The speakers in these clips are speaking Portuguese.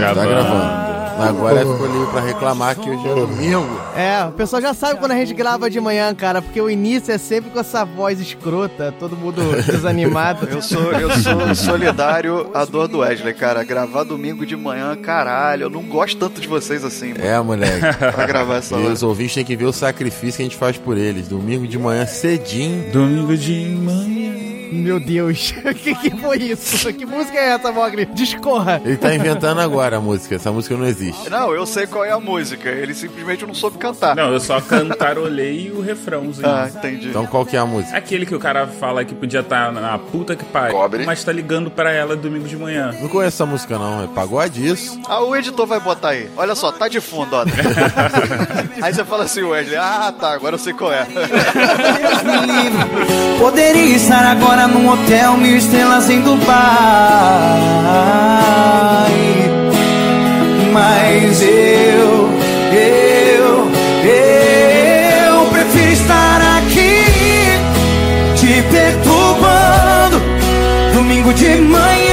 gravando. Tá gravando. Agora ficou livre pra reclamar que hoje é domingo. É, o pessoal já sabe quando a gente grava de manhã, cara, porque o início é sempre com essa voz escrota, todo mundo desanimado. Eu sou, eu sou solidário à dor do Wesley, cara. Gravar domingo de manhã, caralho. Eu não gosto tanto de vocês assim, mano. É, moleque. Pra gravar essa E hora. os ouvintes têm que ver o sacrifício que a gente faz por eles. Domingo de manhã cedinho. Domingo de manhã. Meu Deus, o que, que foi isso? Que música é essa, Mogli? Discorra. Ele tá inventando agora a música. Essa música não existe. Não, eu sei qual é a música. Ele simplesmente não soube cantar. Não, eu só cantarolei o refrãozinho. Ah, entendi. Então qual que é a música? Aquele que o cara fala que podia estar na puta que pariu, Cobre. mas tá ligando pra ela domingo de manhã. Não conheço essa música não. É pagode isso. Ah, o editor vai botar aí. Olha só, tá de fundo, ó. aí você fala assim, Wesley, ah, tá, agora eu sei qual é. Poderia estar agora num hotel mil estrelas em Dubai. Mas eu, eu, eu prefiro estar aqui Te perturbando. Domingo de manhã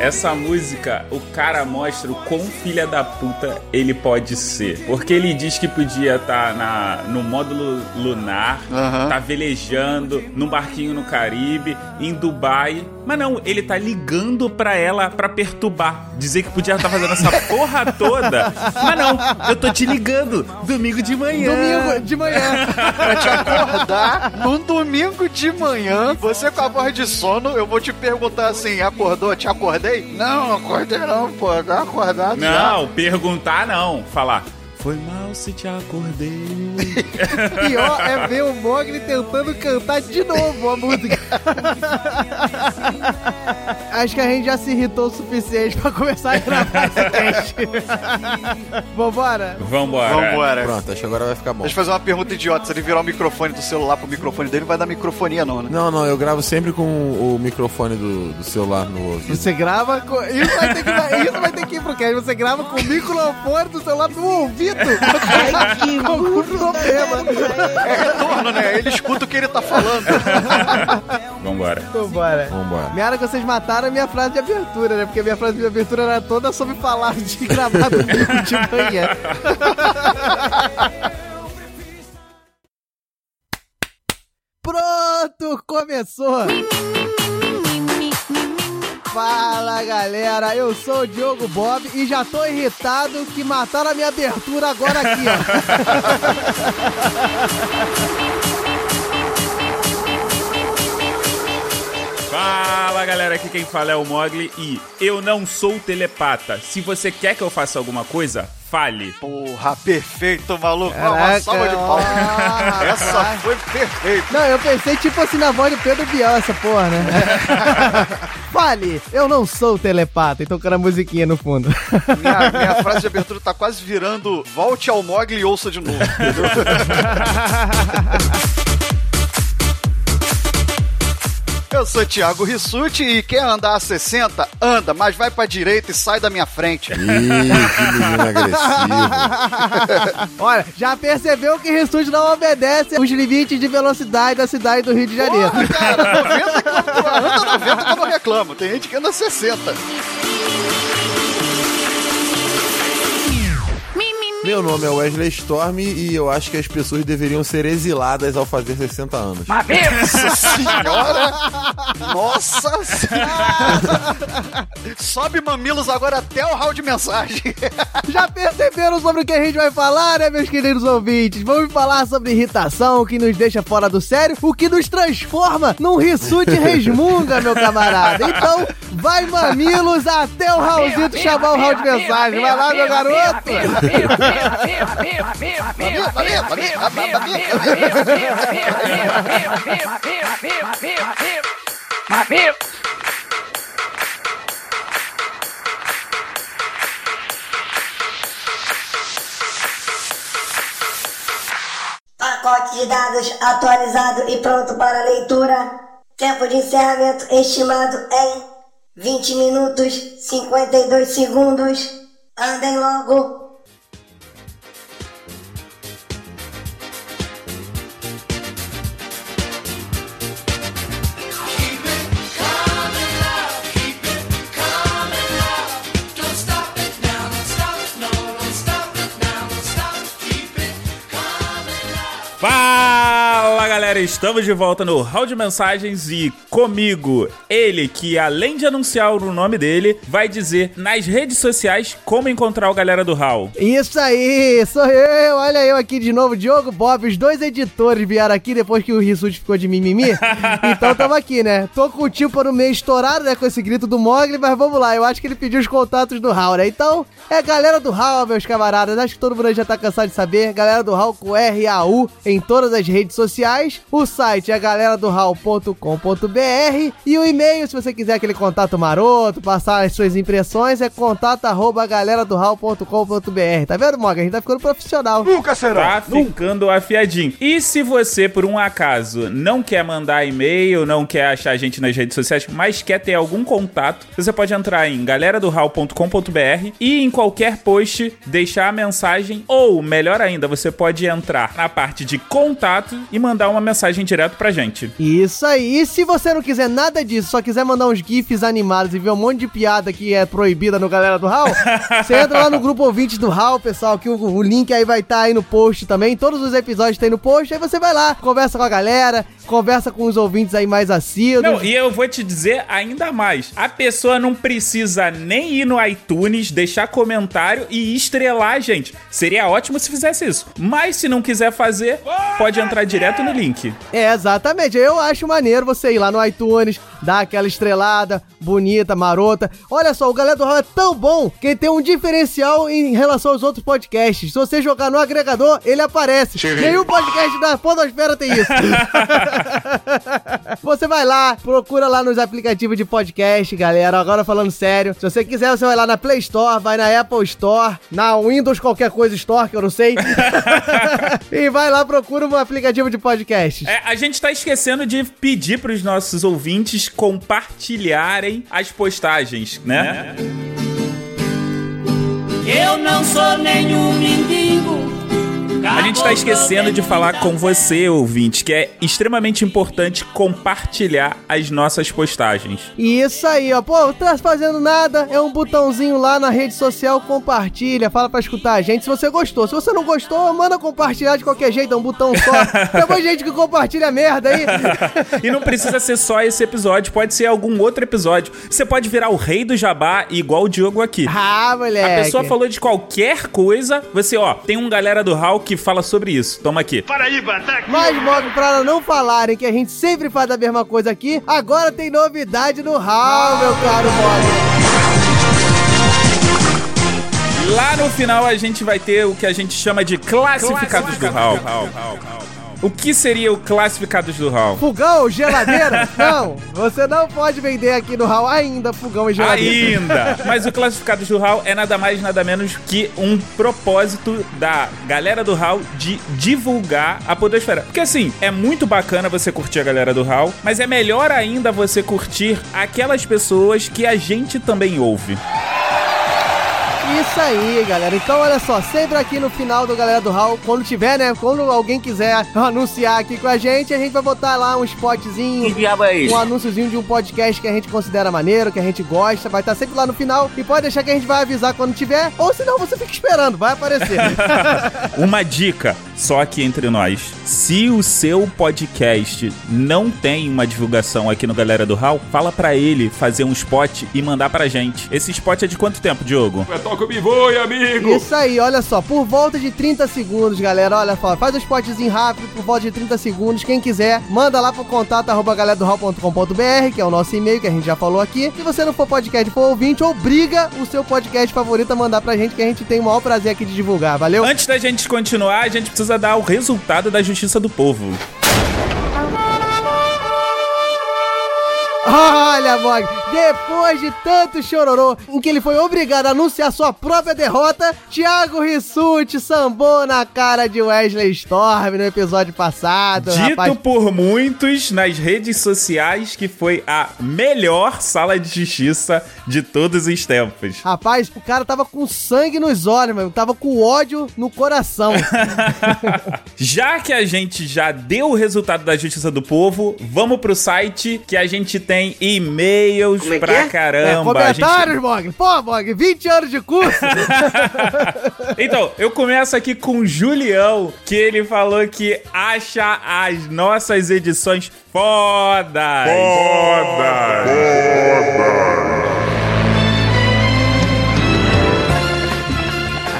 Essa música, o cara mostra o quão filha da puta ele pode ser. Porque ele diz que podia estar na no módulo lunar, Aham. tá velejando, num barquinho no Caribe, em Dubai. Mas não, ele tá ligando pra ela pra perturbar. Dizer que podia estar fazendo essa porra toda. Mas não, eu tô te ligando. Domingo de manhã. Domingo de manhã. pra te acordar num domingo de manhã, você com a voz de sono, eu vou te perguntar assim, acordou? Te acordei? Não, acordei não, pô, tá acordado já. Não, perguntar não. Falar. Foi mal se te acordei. Pior é ver o Mogli tentando cantar de novo a música. Acho que a gente já se irritou o suficiente pra começar a gravar esse cast. Vambora? Vambora. Vambora. Pronto, acho que agora vai ficar bom. Deixa eu fazer uma pergunta idiota. Se ele virar o microfone do celular pro microfone dele, não vai dar microfonia não, né? Não, não, eu gravo sempre com o microfone do, do celular no ouvido. Você grava com... Isso vai ter que, isso vai ter que ir pro cast. Você grava com o microfone do celular no ouvido. Ai, que problema. É retorno, né? Ele escuta o que ele tá falando. Vambora. Vambora. Vambora. Minha hora que vocês mataram a minha frase de abertura, né? Porque a minha frase de abertura era toda sobre falar de gravar domingo de manhã. Pronto, começou! Fala galera, eu sou o Diogo Bob e já tô irritado que mataram a minha abertura agora aqui, ó. Fala galera, aqui quem fala é o Mogli e eu não sou telepata. Se você quer que eu faça alguma coisa, fale. Porra, perfeito, maluco. Uma Caraca, salva de palmas. ó. Essa foi perfeita. Não, eu pensei tipo assim na voz do Pedro Bial, essa porra, né? Fale, eu não sou telepata, e tocando a musiquinha no fundo. Minha, minha frase de abertura tá quase virando volte ao Mogli e ouça de novo. Eu sou Thiago Rissuti e quer andar a 60? Anda, mas vai pra direita e sai da minha frente. Ih, que menino agressivo. Olha, já percebeu que Rissuti não obedece os limites de velocidade da cidade do Rio de Janeiro. Porra, cara, 90 km anda 90 que eu não reclamo. Tem gente que anda 60. Meu nome é Wesley Storm e eu acho que as pessoas deveriam ser exiladas ao fazer 60 anos. Nossa senhora! Nossa senhora! Sobe mamilos agora até o hall de mensagem. Já perceberam sobre o que a gente vai falar, né, meus queridos ouvintes? Vamos falar sobre irritação, o que nos deixa fora do sério, o que nos transforma num Rissuti resmunga, meu camarada. Então, vai mamilos até o Raulzito chamar o hall de mensagem. Vai lá, meu garoto! Pacote de dados atualizado e pronto para leitura. Tempo de encerramento estimado em 20 minutos 52 segundos. Andem logo. Galera, estamos de volta no Hall de Mensagens e comigo, ele que além de anunciar o nome dele, vai dizer nas redes sociais como encontrar o galera do Hall. Isso aí, sou eu, olha eu aqui de novo, Diogo Bob, os dois editores vieram aqui depois que o Rissuti ficou de mimimi, então tamo aqui, né? Tô com o tipo no meio estourado, né, com esse grito do Mogli, mas vamos lá, eu acho que ele pediu os contatos do Hall, né? Então, é galera do Hall, meus camaradas, acho que todo mundo já tá cansado de saber, galera do Hall com R-A-U em todas as redes sociais. O site é galera do hall.com.br e o e-mail, se você quiser aquele contato maroto, passar as suas impressões, é contato arroba galera do hall.com.br. Tá vendo, Morgan? A gente tá ficando profissional. Nunca será. Tá ficando afiadinho. E se você, por um acaso, não quer mandar e-mail, não quer achar a gente nas redes sociais, mas quer ter algum contato, você pode entrar em galeradohall.com.br e em qualquer post deixar a mensagem ou, melhor ainda, você pode entrar na parte de contato e mandar uma mensagem direto pra gente. Isso aí. E se você não quiser nada disso, só quiser mandar uns GIFs animados e ver um monte de piada que é proibida no Galera do Hall, você entra lá no grupo ouvintes do Hall, pessoal, que o, o link aí vai estar aí no post também. Todos os episódios tem no post. Aí você vai lá, conversa com a galera, conversa com os ouvintes aí mais assíduos. Não, e eu vou te dizer ainda mais. A pessoa não precisa nem ir no iTunes, deixar comentário e estrelar a gente. Seria ótimo se fizesse isso. Mas se não quiser fazer, pode entrar direto no link. É, exatamente. Eu acho maneiro você ir lá no iTunes, dar aquela estrelada bonita, marota. Olha só, o Galera do Hall é tão bom que ele tem um diferencial em relação aos outros podcasts. Se você jogar no agregador, ele aparece. Nenhum podcast da Podosfera tem isso. você vai lá, procura lá nos aplicativos de podcast, galera. Agora falando sério. Se você quiser, você vai lá na Play Store, vai na Apple Store, na Windows qualquer coisa Store, que eu não sei. e vai lá, procura um aplicativo de podcast. É, a gente tá esquecendo de pedir pros nossos ouvintes compartilharem as postagens, né? Eu não sou nenhum mendigo. A gente tá esquecendo de falar com você, ouvinte, que é extremamente importante compartilhar as nossas postagens. Isso aí, ó. Pô, não tá fazendo nada, é um botãozinho lá na rede social, compartilha, fala pra escutar a gente se você gostou. Se você não gostou, manda compartilhar de qualquer jeito, é um botão só. Tem muita gente que compartilha merda aí. e não precisa ser só esse episódio, pode ser algum outro episódio. Você pode virar o rei do jabá, igual o Diogo aqui. Ah, moleque. A pessoa falou de qualquer coisa, você, ó, tem um galera do Hall que fala sobre isso. Toma aqui. Mas, Mog, pra não falarem que a gente sempre faz a mesma coisa aqui, agora tem novidade no Hall, meu caro Mog. Lá no final a gente vai ter o que a gente chama de classificados do Hall. O que seria o classificados do Hall? Fogão, geladeira? não, você não pode vender aqui no Hall ainda fogão e geladeira. Ainda! Mas o Classificados do HAL é nada mais, nada menos que um propósito da galera do HAL de divulgar a Podosfera. Porque assim, é muito bacana você curtir a galera do HAL, mas é melhor ainda você curtir aquelas pessoas que a gente também ouve. Isso aí, galera. Então, olha só, sempre aqui no final do Galera do Hall, quando tiver, né? Quando alguém quiser anunciar aqui com a gente, a gente vai botar lá um spotzinho. Que diabo é isso? Um anúnciozinho de um podcast que a gente considera maneiro, que a gente gosta. Vai estar sempre lá no final. E pode deixar que a gente vai avisar quando tiver. Ou senão você fica esperando, vai aparecer. Uma dica, só aqui entre nós. Se o seu podcast não tem uma divulgação aqui no Galera do Hall, fala pra ele fazer um spot e mandar pra gente. Esse spot é de quanto tempo, Diogo? Isso aí, olha só, por volta de 30 segundos, galera, olha só, faz um spotzinho rápido por volta de 30 segundos, quem quiser, manda lá pro contato arroba galeradohall.com.br, que é o nosso e-mail que a gente já falou aqui. Se você não for podcast, for ouvinte, obriga o seu podcast favorito a mandar pra gente, que a gente tem o maior prazer aqui de divulgar, valeu? Antes da gente continuar, a gente precisa dar o resultado da Justiça do Povo. Olha, Mog, depois de tanto chororô em que ele foi obrigado a anunciar sua própria derrota, Thiago Rissuti sambou na cara de Wesley Storm no episódio passado, Dito rapaz. por muitos nas redes sociais que foi a melhor sala de justiça de todos os tempos. Rapaz, o cara tava com sangue nos olhos, mano. Tava com ódio no coração. Já que a gente já deu o resultado da Justiça do Povo, vamos pro site que a gente tem e-mails Como é que pra é? É, caramba. Gente- comentários, Mog. Pô, Mog, 20 anos de curso. Então, eu começo aqui com o Julião, que ele falou que acha as nossas edições fodas.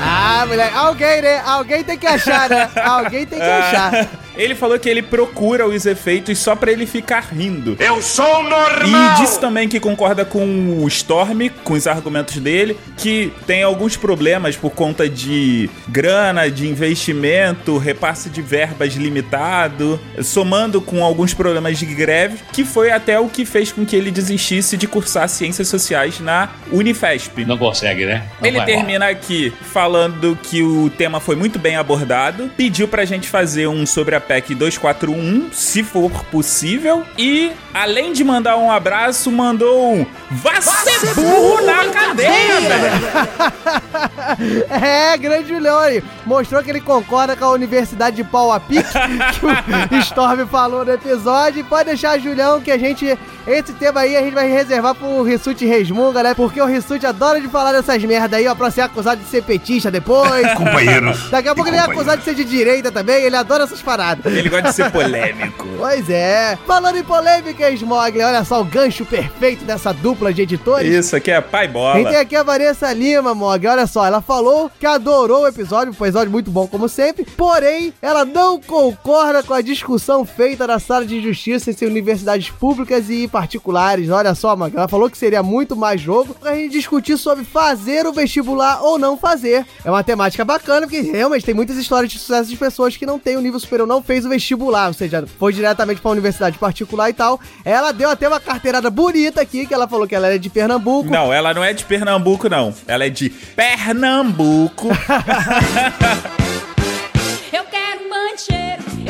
ah, moleque. Alguém, né? Alguém tem que achar, né? Alguém tem que achar. Ele falou que ele procura os efeitos só pra ele ficar rindo. Eu sou E normal! disse também que concorda com o Storm, com os argumentos dele, que tem alguns problemas por conta de grana, de investimento, repasse de verbas limitado, somando com alguns problemas de greve, que foi até o que fez com que ele desistisse de cursar ciências sociais na Unifesp. Não consegue, né? Não Ele termina aqui falando que o tema foi muito bem abordado, pediu pra gente fazer um sobre a PEC 241, se for possível, e além de mandar um abraço, mandou um Vá ser burro na cadeia, velho! É, grande Julião aí. Mostrou que ele concorda com a Universidade de Pau a Pique, que o Storm falou no episódio. Pode deixar, Julião, que a gente. Esse tema aí a gente vai reservar pro Rissuti Resmunga, né? Porque o Rissuti adora de falar dessas merda aí, ó, pra ser acusado de ser petista depois. Companheiros. Daqui a pouco ele é acusado de ser de direita também, ele adora essas paradas. Ele gosta de ser polêmico. Pois é. Falando em polêmica, Smogler, olha só o gancho perfeito dessa dupla de editores. Isso aqui é pai bola. tem aqui a Vanessa Lima, Mog. Olha só, ela falou que adorou o episódio, um episódio muito bom como sempre, porém, ela não concorda com a discussão feita na sala de justiça entre universidades públicas e particulares. Olha só, Mog, ela falou que seria muito mais jogo pra gente discutir sobre fazer o vestibular ou não fazer. É uma temática bacana, porque realmente tem muitas histórias de sucesso de pessoas que não têm o nível superior, não fez o vestibular, ou seja, foi diretamente pra universidade particular e tal. Ela deu até uma carteirada bonita aqui, que ela falou que ela era de Pernambuco. Não, ela não é de Pernambuco, não. Ela é de Pernambuco.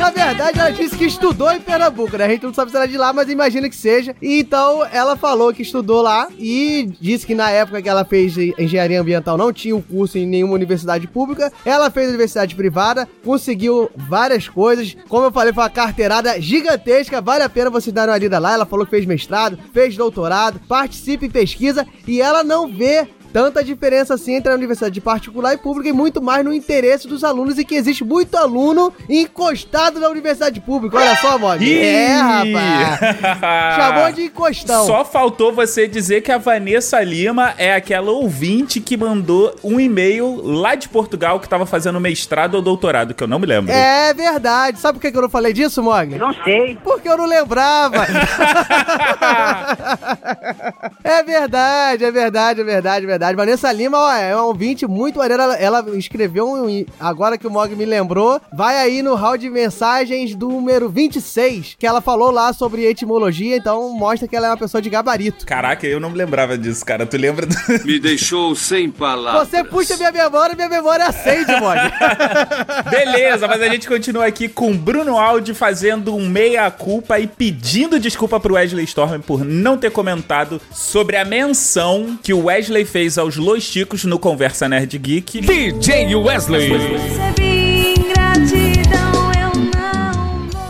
Na verdade, ela disse que estudou em Pernambuco, né? A gente não sabe se ela é de lá, mas imagina que seja. E então, ela falou que estudou lá e disse que na época que ela fez engenharia ambiental não tinha o curso em nenhuma universidade pública. Ela fez universidade privada, conseguiu várias coisas. Como eu falei, foi uma carteirada gigantesca. Vale a pena você dar uma lida lá. Ela falou que fez mestrado, fez doutorado, participa em pesquisa e ela não vê tanta diferença assim entre a universidade particular e pública e muito mais no interesse dos alunos e que existe muito aluno encostado na universidade pública. Olha só, Mog. É, rapaz. Chamou de encostão. Só faltou você dizer que a Vanessa Lima é aquela ouvinte que mandou um e-mail lá de Portugal que tava fazendo mestrado ou doutorado, que eu não me lembro. É verdade. Sabe por que que eu não falei disso, Mog? Não sei. Porque eu não lembrava. é verdade, é verdade, é verdade, é verdade. Vanessa Lima, ó, é um ouvinte muito maneiro. Ela, ela escreveu um. Agora que o Mog me lembrou, vai aí no hall de mensagens do número 26, que ela falou lá sobre etimologia, então mostra que ela é uma pessoa de gabarito. Caraca, eu não me lembrava disso, cara. Tu lembra? Do... Me deixou sem palavras. Você puxa minha memória, minha memória acende, Mog. Beleza, mas a gente continua aqui com Bruno Aldi fazendo um meia-culpa e pedindo desculpa pro Wesley Storm por não ter comentado sobre a menção que o Wesley fez aos Los Chicos no Conversa Nerd Geek. DJ Wesley. Recebi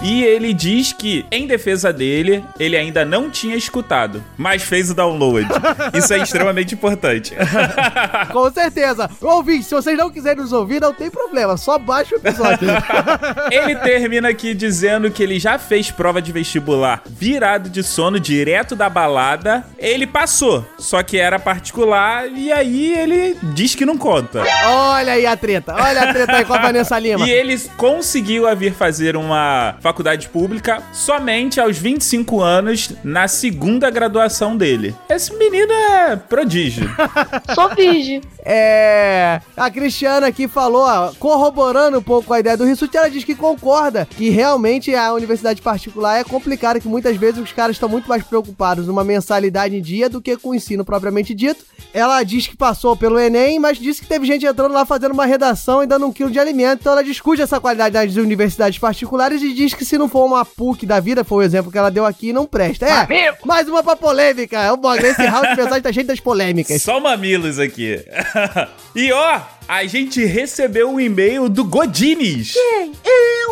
E ele diz que, em defesa dele, ele ainda não tinha escutado, mas fez o download. Isso é extremamente importante. Com certeza. Ouvinte, se vocês não quiserem nos ouvir, não tem problema, só baixa o episódio. Ele termina aqui dizendo que ele já fez prova de vestibular virado de sono direto da balada. Ele passou, só que era particular e aí ele diz que não conta. Olha aí a treta, olha a treta aí com a Vanessa Lima. E ele conseguiu vir fazer uma faculdade pública somente aos 25 anos, na segunda graduação dele. Esse menino é prodígio. Sou virgem. É. A Cristiana aqui falou, ó, corroborando um pouco a ideia do Rissuti, ela diz que concorda que realmente a universidade particular é complicada, que muitas vezes os caras estão muito mais preocupados numa mensalidade em dia do que com o ensino propriamente dito. Ela diz que passou pelo Enem, mas disse que teve gente entrando lá fazendo uma redação e dando um quilo de alimento. Então ela discute essa qualidade das universidades particulares e diz que se não for uma PUC da vida, foi o exemplo que ela deu aqui, não presta. É, mais uma pra polêmica. É o esse round de mensagem tá cheio das polêmicas. Só mamilos aqui. e ó, a gente recebeu um e-mail do Godines.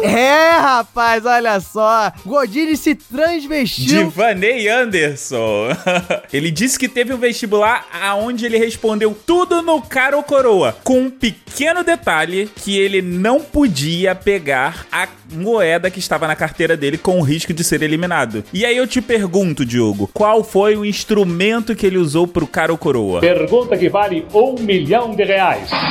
É, rapaz, olha só. Godini se De transvestiu. Vaney Anderson. ele disse que teve um vestibular aonde ele respondeu tudo no cara ou coroa, com um pequeno detalhe que ele não podia pegar a moeda que estava na carteira dele com o risco de ser eliminado. E aí eu te pergunto, Diogo, qual foi o instrumento que ele usou pro cara ou coroa? Pergunta que vale um milhão de reais.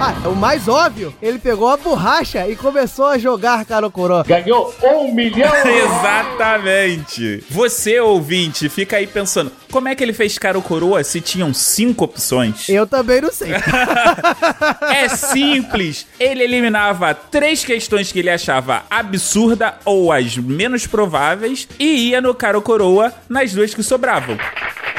Ah, o mais óbvio, ele pegou a borracha e começou a jogar Karokoró. Ganhou um milhão. Exatamente. Você, ouvinte, fica aí pensando, como é que ele fez cara ou coroa se tinham cinco opções? Eu também não sei. É simples. Ele eliminava três questões que ele achava absurda ou as menos prováveis e ia no cara ou coroa nas duas que sobravam.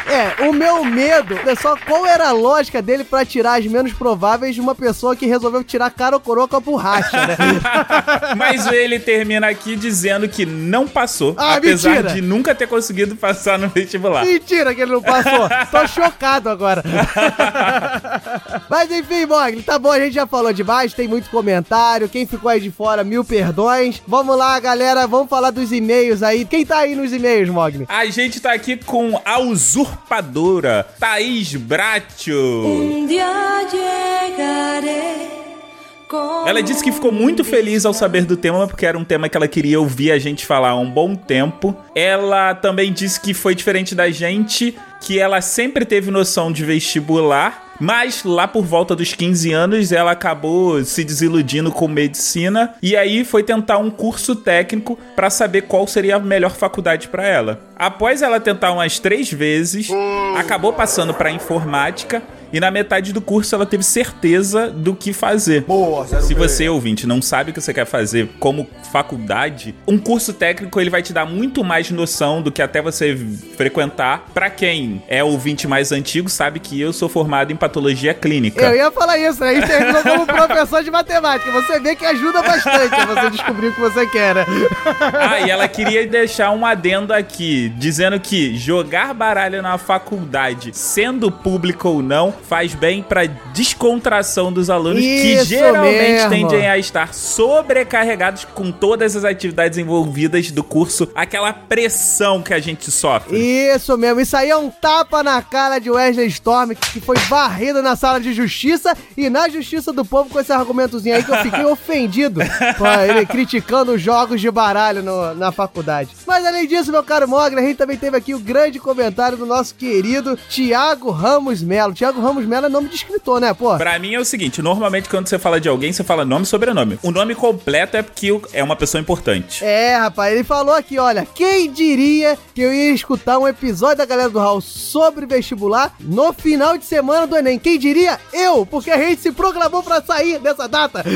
É, o meu medo é só qual era a lógica dele pra tirar as menos prováveis de uma pessoa que resolveu tirar cara ou coroa com a borracha, né? Mas ele termina aqui dizendo que não passou, Ah, apesar mentira. de nunca ter conseguido passar no vestibular. Mentira que ele não passou. Tô chocado agora. Mas enfim, Mogli, tá bom, a gente já falou demais, tem muito comentário. Quem ficou aí de fora, mil perdões. Vamos lá, galera, vamos falar dos e-mails aí. Quem tá aí nos e-mails, Mogli? A gente tá aqui com a usurpadora Thaís Bracho. Un día llegaré con Ela disse que ficou muito feliz ao saber do tema, porque era um tema que ela queria ouvir a gente falar há um bom tempo. Ela também disse que foi diferente da gente, que ela sempre teve noção de vestibular. Mas lá por volta dos 15 anos ela acabou se desiludindo com medicina e aí foi tentar um curso técnico para saber qual seria a melhor faculdade para ela. Após ela tentar umas três vezes, acabou passando para informática e na metade do curso ela teve certeza do que fazer. Boa, Se você, ouvinte, não sabe o que você quer fazer como faculdade, um curso técnico ele vai te dar muito mais noção do que até você frequentar. Pra quem é ouvinte mais antigo, sabe que eu sou formado em patologia clínica. Eu ia falar isso, né? Terminou como professor de matemática. Você vê que ajuda bastante a você descobrir o que você quer, né? Ah, e ela queria deixar um adendo aqui, dizendo que jogar baralho na faculdade, sendo público ou não, faz bem pra descontração dos alunos que Isso geralmente mesmo. tendem a estar sobrecarregados com todas as atividades envolvidas do curso, aquela pressão que a gente sofre. Isso mesmo, isso aí é um tapa na cara de Wesley Storm, que foi varrido na sala de justiça e na justiça do povo com esse argumentozinho aí que eu fiquei ofendido com ele criticando os jogos de baralho no- na faculdade. Mas além disso, meu caro Mogli, a gente também teve aqui o grande comentário do nosso querido Tiago Ramos Melo. Tiago Ramos Melo é nome de escritor, né, pô? Pra mim é o seguinte, normalmente quando você fala de alguém, você fala nome e sobrenome. O nome completo é porque é uma pessoa importante. É, rapaz, ele falou aqui, olha, quem diria que eu ia escutar um episódio da Galera do Hall sobre vestibular no final de semana do Enem? Quem diria? Eu, porque a gente se programou pra sair dessa data.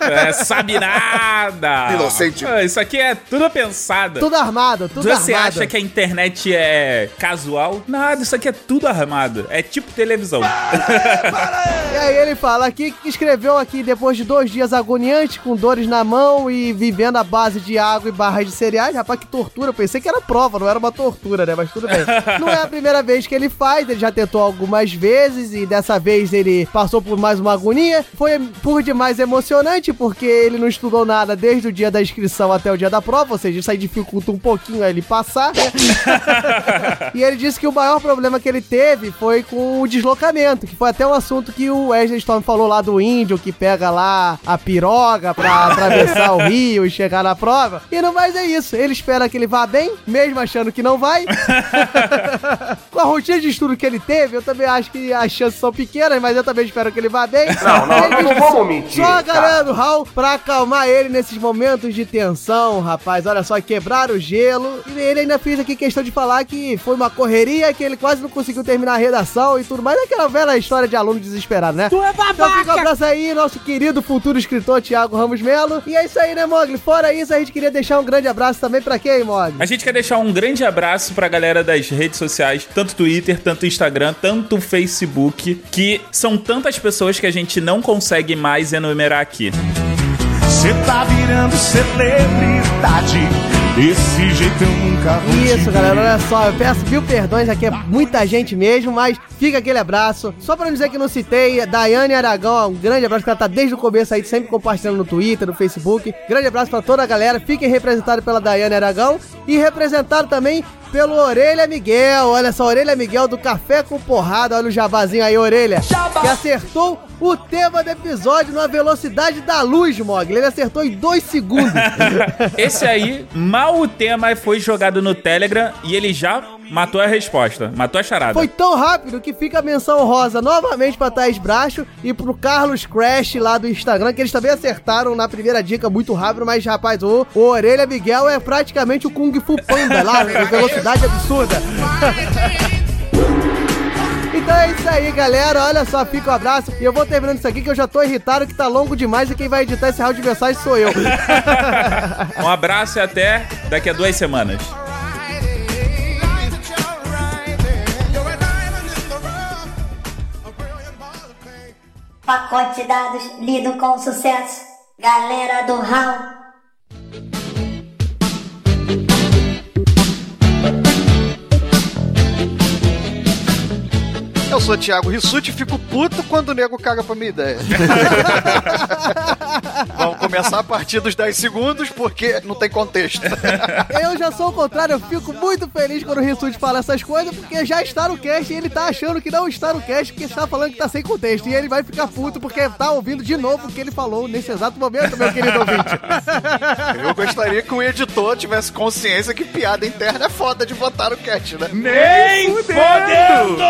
É, sabe nada. Inocente. Ah, Isso aqui é tudo pensado. tudo armado, tudo Você armado. acha que a internet é casual? Nada, isso aqui é tudo armado. É tipo televisão. E aí ele fala aqui que escreveu aqui depois de dois dias agoniantes, com dores na mão e vivendo à base de água e barras de cereais. Rapaz, que tortura. Eu pensei que era prova, não era uma tortura, né? Mas tudo bem. Não é a primeira vez que ele faz, ele já tentou algumas vezes e dessa vez ele passou por mais uma agonia. Foi por demais emocionante, porque ele não estudou nada desde o dia da inscrição até o dia da prova, ou seja, isso aí dificulta um pouquinho ele passar, né? E ele disse que o maior problema que ele teve foi com o deslocamento, que foi até um assunto que o Wesley Storm falou lá do índio que pega lá a piroga pra atravessar o rio e chegar na prova. E no mais é isso. Ele espera que ele vá bem, mesmo achando que não vai. com a rotina de estudo que ele teve, eu também acho que as chances são pequenas, mas eu também espero que ele vá bem. Não, não, Ele não vamos só- mentir, Só a cara. galera do Hall pra acalmar ele nesses momentos de tensão, rapaz. Olha só, quebrar o gelo. E ele ainda fez aqui questão de falar que foi uma correria, que ele quase não conseguiu terminar a redação e tudo mais. Aquela velha história de aluno desesperado, né? Tu é babaca! Então fica um abraço aí, nosso querido futuro escritor Thiago Ramos Melo. E é isso aí, né, Mogli? Fora isso, a gente queria deixar um grande abraço também pra quem, Mogli? A gente quer deixar um grande abraço pra galera das redes sociais, tanto Twitter, tanto Instagram, tanto Facebook, que são tantas pessoas que a gente não consegue mais enumerar aqui. Cê tá virando celebridade Desse jeito eu nunca vou Isso, galera, olha só, eu peço mil perdões, aqui é muita gente mesmo, mas fica aquele abraço. Só pra não dizer que não citei, Daiane Aragão, um grande abraço, que ela tá desde o começo aí, sempre compartilhando no Twitter, no Facebook. Grande abraço pra toda a galera, fiquem representados pela Daiane Aragão e representado também pelo Orelha Miguel. Olha só, Orelha Miguel do Café com Porrada, olha o jabazinho aí, Orelha, que acertou o tema do episódio na velocidade da luz, Mogli. Ele acertou em dois segundos. Esse aí, mal o tema foi jogado no Telegram e ele já matou a resposta, matou a charada. Foi tão rápido que fica a menção rosa novamente pra Thaís Bracho e pro Carlos Crash lá do Instagram, que eles também acertaram na primeira dica muito rápido, mas rapaz, o, o Orelha Miguel é praticamente o Kung Fu Panda lá, com velocidade absurda. Então é isso aí, galera. Olha só, fica o um abraço. E eu vou terminando isso aqui que eu já tô irritado que tá longo demais e quem vai editar esse áudio de mensagem sou eu. um abraço e até daqui a duas semanas. Pacote de dados lido com sucesso. Galera do HAL. Eu sou Thiago Rissuti e fico puto quando o nego caga pra minha ideia. Começar a partir dos 10 segundos, porque não tem contexto. Eu já sou o contrário, eu fico muito feliz quando o Rissuti fala essas coisas, porque já está no cast e ele tá achando que não está no cast, porque está falando que tá sem contexto. E ele vai ficar puto porque tá ouvindo de novo o que ele falou nesse exato momento, meu querido ouvinte. Eu gostaria que o editor tivesse consciência que piada interna é foda de botar no cast, né? Nem fodendo!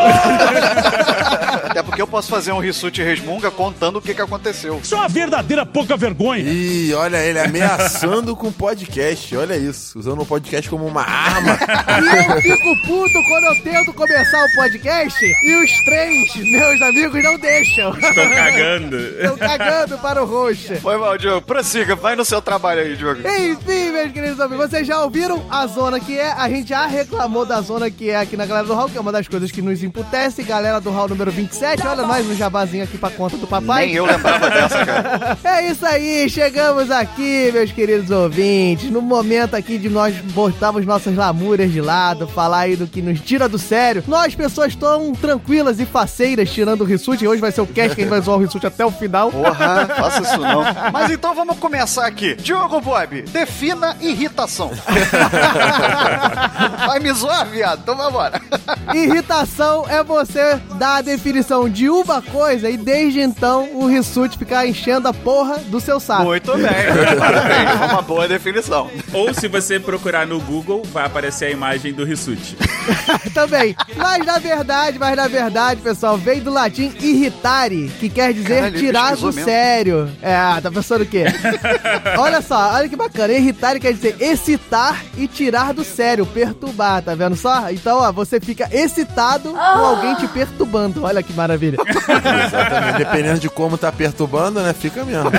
Até porque eu posso fazer um Rissuti Resmunga contando o que, que aconteceu. Isso é uma verdadeira pouca vergonha. Ih, olha ele ameaçando com o podcast. Olha isso, usando o podcast como uma arma. E eu fico puto quando eu tento começar o podcast e os três meus amigos não deixam. Estão cagando. Estão cagando para o host. Foi mal, Diogo. Prossiga, vai no seu trabalho aí, Diogo. Enfim, meus queridos amigos, vocês já ouviram a zona que é? A gente já reclamou da zona que é aqui na Galera do Hall, que é uma das coisas que nos imputece. Galera do Hall número 27, olha nós no jabazinho aqui pra conta do papai. Nem eu lembrava dessa, cara. É isso aí, chegamos aqui, meus queridos ouvintes, no momento aqui de nós botarmos nossas lamúrias de lado, falar aí do que nos tira do sério. Nós, pessoas tão tranquilas e faceiras, tirando o Rissuti, hoje vai ser o cast que a gente vai zoar o Rissuti até o final. Porra, faça isso não. Mas então vamos começar aqui. Diogo Bob, defina irritação. vai me zoar, viado? Então vambora. Irritação é você dar a definição de uma coisa e desde então o Rissuti ficar enchendo a porra do seu saco. Muito bem, parabéns, é uma boa definição. Ou se você procurar no Google, vai aparecer a imagem do Rissuti. Também. Mas na verdade, mas na verdade, pessoal, vem do latim irritare, que quer dizer Caralho, tirar do mesmo. sério. É, tá pensando o quê? olha só, olha que bacana. Irritare quer dizer excitar e tirar do sério, perturbar, tá vendo só? Então, ó, você fica excitado com alguém te perturbando. Olha que maravilha. Exatamente. Dependendo de como tá perturbando, né? Fica mesmo.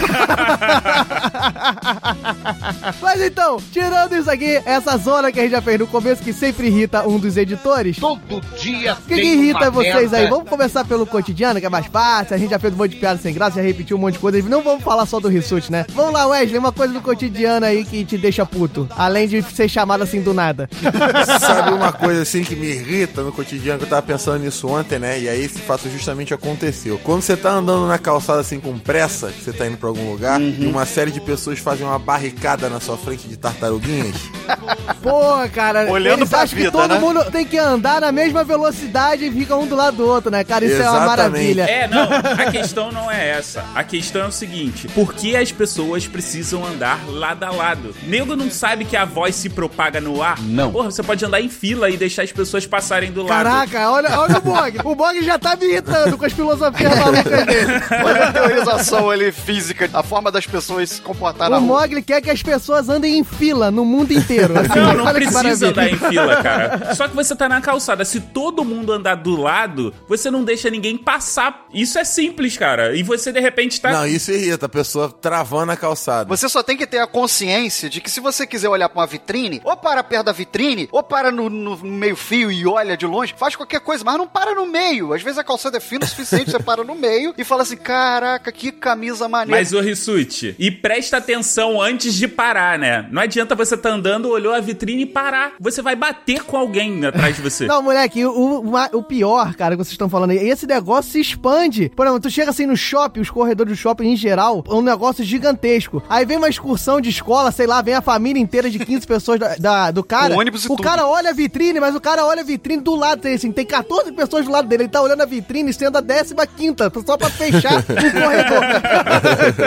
Mas então, tirando isso aqui, essa zona que a gente já fez no começo, que sempre irrita um dos editores. Todo dia O que, que irrita vocês aí? Vamos começar pelo cotidiano, que é mais fácil. A gente já fez um monte de piada sem graça, já repetiu um monte de coisa. Não vamos falar só do Rissuti, né? Vamos lá, Wesley, uma coisa do cotidiano aí que te deixa puto. Além de ser chamado assim do nada. Sabe uma coisa assim que me irrita no cotidiano, que eu tava pensando nisso ontem, né? E aí esse fato justamente aconteceu. Quando você tá andando na calçada assim com pressa, que você tá indo pra algum lugar, e uma série de pessoas fazem uma barricada na sua frente de tartaruguinhas. Pô, cara, Olhando eles pra acham vida, que todo né? mundo tem que andar na mesma velocidade e fica um do lado do outro, né, cara? Isso é uma Exatamente. maravilha. É, não, a questão não é essa. A questão é o seguinte: por que as pessoas precisam andar lado a lado? Nego não sabe que a voz se propaga no ar? Não. Porra, você pode andar em fila e deixar as pessoas passarem do lado. Caraca, olha, olha o Bog. O Bog já tá me irritando com as filosofias malucas dele. Olha a teorização ali física, a forma das pessoas se comportar na O rua. Mogli quer que as pessoas andem em fila no mundo inteiro. Assim, Não, não precisa andar em fila, cara. Só que você tá na calçada. Se todo mundo andar do lado, você não deixa ninguém passar. Isso é simples, cara. E você, de repente, tá. Não, isso irrita, a pessoa travando a calçada. Você só tem que ter a consciência de que se você quiser olhar pra uma vitrine, ou para perto da vitrine, ou para no, no meio fio e olha de longe, faz qualquer coisa, mas não para no meio. Às vezes a calçada é fina o suficiente, você para no meio e fala assim: caraca, que camisa maneira. Mas, ô Rissuti, e presta atenção antes de parar, né? Não adianta você tá andando, olhou a vitrine e parar. Você vai bater com alguém atrás de você. Não, moleque, o, o, o pior, cara, que vocês estão falando aí, esse negócio se expande. Por exemplo, tu chega assim no shopping, os corredores do shopping em geral, é um negócio gigantesco. Aí vem uma excursão de escola, sei lá, vem a família inteira de 15 pessoas da, da- do cara. Com ônibus e o tudo. cara olha a vitrine, mas o cara olha a vitrine do lado, tem assim, tem 14 pessoas do lado dele, ele tá olhando a vitrine sendo a 15 quinta, só pra fechar o corredor.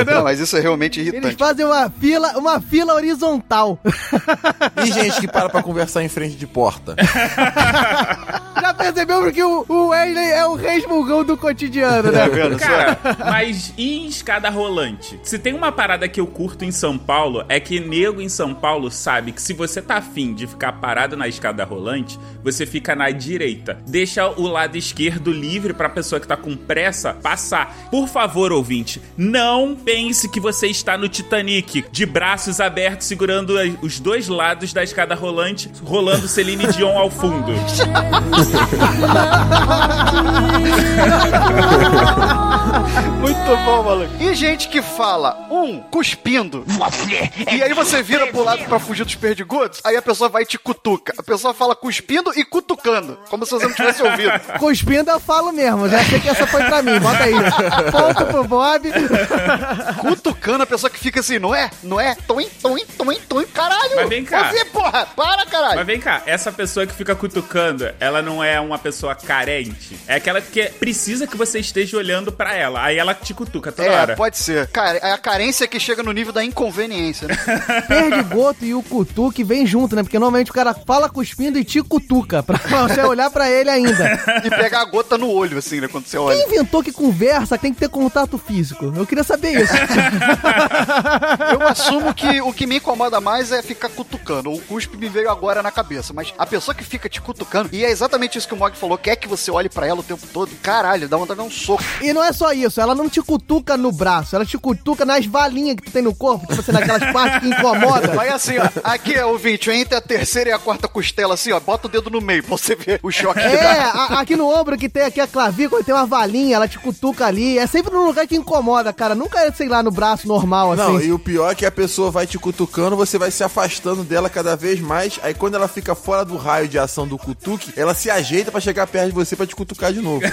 Não, mas isso é realmente Eles irritante. fazem uma fila, uma fila horizontal. E gente que para pra conversar em frente de porta. Já percebeu que o, o Wesley é o resmungão do cotidiano, né? Tá? Cara, mas e em escada rolante? Se tem uma parada que eu curto em São Paulo, é que nego em São Paulo sabe que se você tá afim de ficar parado na escada rolante, você fica na direita. Deixa o lado esquerdo livre pra pessoa que tá com pressa passar. Por favor, ouvinte, não pense que você está no Titanic, de braços abertos, segurando os dois lados da escada rolante, rolando Celine Dion ao fundo. Muito bom, maluco. E gente que fala, um, cuspindo. E aí você vira pro lado pra fugir dos perdigotos, aí a pessoa vai e te cutuca. A pessoa fala cuspindo e cutucando, como se você não tivesse ouvido. Cuspindo eu falo mesmo, já sei que essa foi pra mim, bota aí. Ponto pro Bob. Cutucando a pessoa que fica assim, não é? Não é? Toim, toim, toim, toim, caralho. Mas vem cá. Você, porra, para, caralho. Mas vem cá, essa pessoa que fica cutucando, ela não é uma pessoa carente. É aquela que precisa que você esteja olhando pra ela. Aí ela te cutuca toda É, hora. pode ser. Cara, é a carência que chega no nível da inconveniência, né? Perdigoto e o cutuque vem junto, né? Porque normalmente o cara fala cuspindo e te cutuca, pra você olhar pra ele ainda. e pegar a gota no olho, assim, né? Quando você olha. Quem inventou que conversa tem que ter contato físico? Eu queria saber isso. Eu assumo que o que me incomoda mais é ficar cutucando. O cuspe me veio agora na cabeça. Mas a pessoa que fica te cutucando, e é exatamente isso que o Mog falou, quer que você olhe pra ela o tempo todo. Caralho, dá vontade de dar um soco. E não é só isso, ela não te cutuca no braço, ela te cutuca nas valinhas que tu tem no corpo, tipo assim, naquelas partes que incomoda. Vai assim, ó. Aqui, ouvinte, entre a terceira e a quarta costela, assim, ó. Bota o dedo no meio pra você ver o choque que É, dá. a- aqui no ombro que tem aqui a clavícula, tem uma valinha, ela te cutuca ali. É sempre num lugar que incomoda, cara. Nunca é, sei lá, no braço normal, assim. Não, e o pior é que a pessoa vai te cutucando, você vai se afastando dela cada vez mais. Aí quando ela fica fora do raio de ação do cutuque, ela se ajeita pra chegar perto de você pra te cutucar de novo.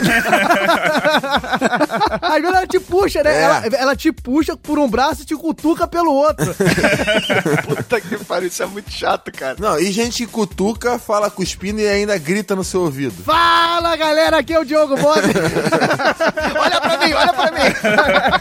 Às vezes ela te puxa, né? É. Ela, ela te puxa por um braço e te cutuca pelo outro. Puta que pariu, isso é muito chato, cara. Não, e gente que cutuca, fala cuspindo e ainda grita no seu ouvido. Fala, galera, aqui é o Diogo Bob. Olha pra mim, olha pra mim.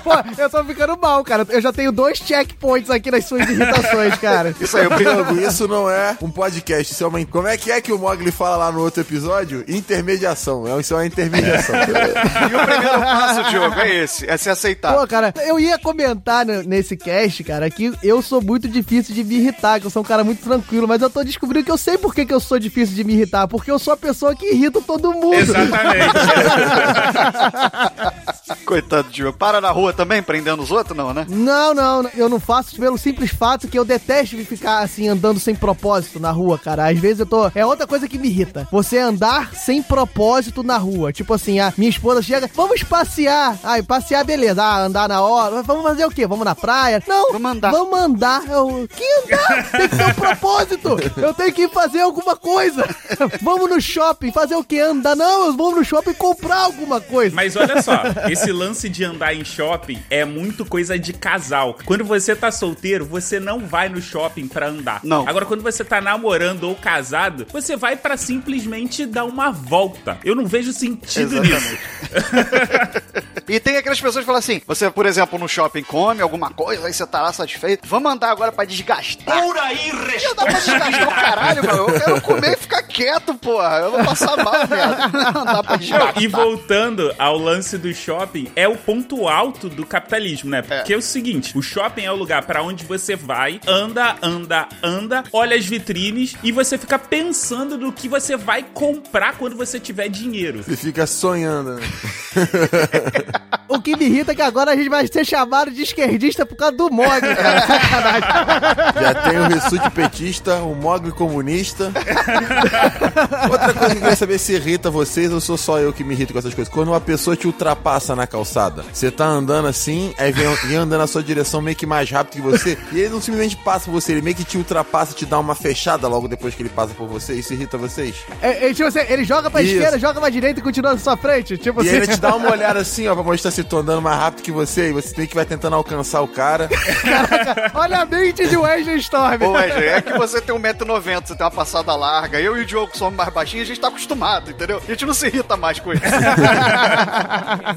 Pô, eu tô ficando mal, cara. Eu já tenho dois checkpoints aqui nas suas irritações, cara. Isso aí, eu Diogo, isso não é um podcast, isso é uma... Como é que é que o Mogli fala lá no outro episódio? Intermediação, é- isso é uma intermediação. E o primeiro passo, Diogo, é esse, é se aceitar. Pô, cara, eu ia comentar ne- nesse cast, cara, que eu sou muito difícil de me irritar, que eu sou um cara muito tranquilo, mas eu tô descobrindo que eu sei por que, que eu sou difícil de me irritar, porque eu sou a pessoa que irrita todo mundo. Exatamente. Coitado, Diogo. Para na rua também, prendendo os outros, não, né? Não, não, eu não faço pelo simples fato que eu detesto ficar assim andando sem propósito na rua, cara. Às vezes eu tô. É outra coisa que me irrita. Você andar sem propósito na rua. Tipo assim, a minha esposa chega, vamos passear. Ai, passear, beleza. Ah, andar na hora. Vamos fazer o quê? Vamos na praia? Não, Vamos andar. Vamos andar. Eu, que andar? Tem que ter um propósito. Eu tenho que fazer alguma coisa. Vamos no shopping, fazer o quê? Andar? Não, vamos no shopping comprar alguma coisa. Mas olha só, esse lance de andar em shopping é muito coisa de casal. Quando você tá solteiro, você não vai no shopping pra andar. Não. Agora, quando você tá namorando ou casado, você vai pra simplesmente dar uma volta. Eu não vejo sentido nisso. E tem aquelas pessoas que falam assim: você, por exemplo, no shopping come alguma coisa, aí você tá lá satisfeito. Vamos andar agora pra desgastar. Pura Não dá pra desgastar o caralho, mano. Eu quero comer e ficar quieto, porra. Eu vou passar mal, velho. Não dá pra desgastar. E voltando ao lance do shopping, é o ponto alto do capitalismo, né? Porque é, o seguinte, o shopping é o lugar pra onde você vai, anda, anda, anda, olha as vitrines e você fica pensando no que você vai comprar quando você tiver dinheiro. Você fica sonhando, né? O que me irrita é que agora a gente vai ser chamado de esquerdista por causa do Mog, cara. Sacanagem. Já tem o Ressute petista, o Mogli comunista. Outra coisa que eu queria saber se irrita vocês ou sou só eu que me irrito com essas coisas. Quando uma pessoa te ultrapassa na calçada. Você tá andando assim, aí vem, vem andando na sua direção meio que mais rápido que você, e ele não simplesmente passa por você, ele meio que te ultrapassa, te dá uma fechada logo depois que ele passa por você. Isso irrita vocês? É, é, tipo assim, ele joga pra Isso. esquerda, joga pra direita e continua na sua frente. Tipo E assim. ele te dá uma olhada assim, ó, pra mostrar se tô andando mais rápido que você, e você tem que vai tentando alcançar o cara. Olha a mente de Wesley Storm. Ô, Wesley, é que você tem 1,90m, você tem uma passada larga. Eu e o Diogo somos mais baixinhos, a gente tá acostumado, entendeu? A gente não se irrita mais com isso.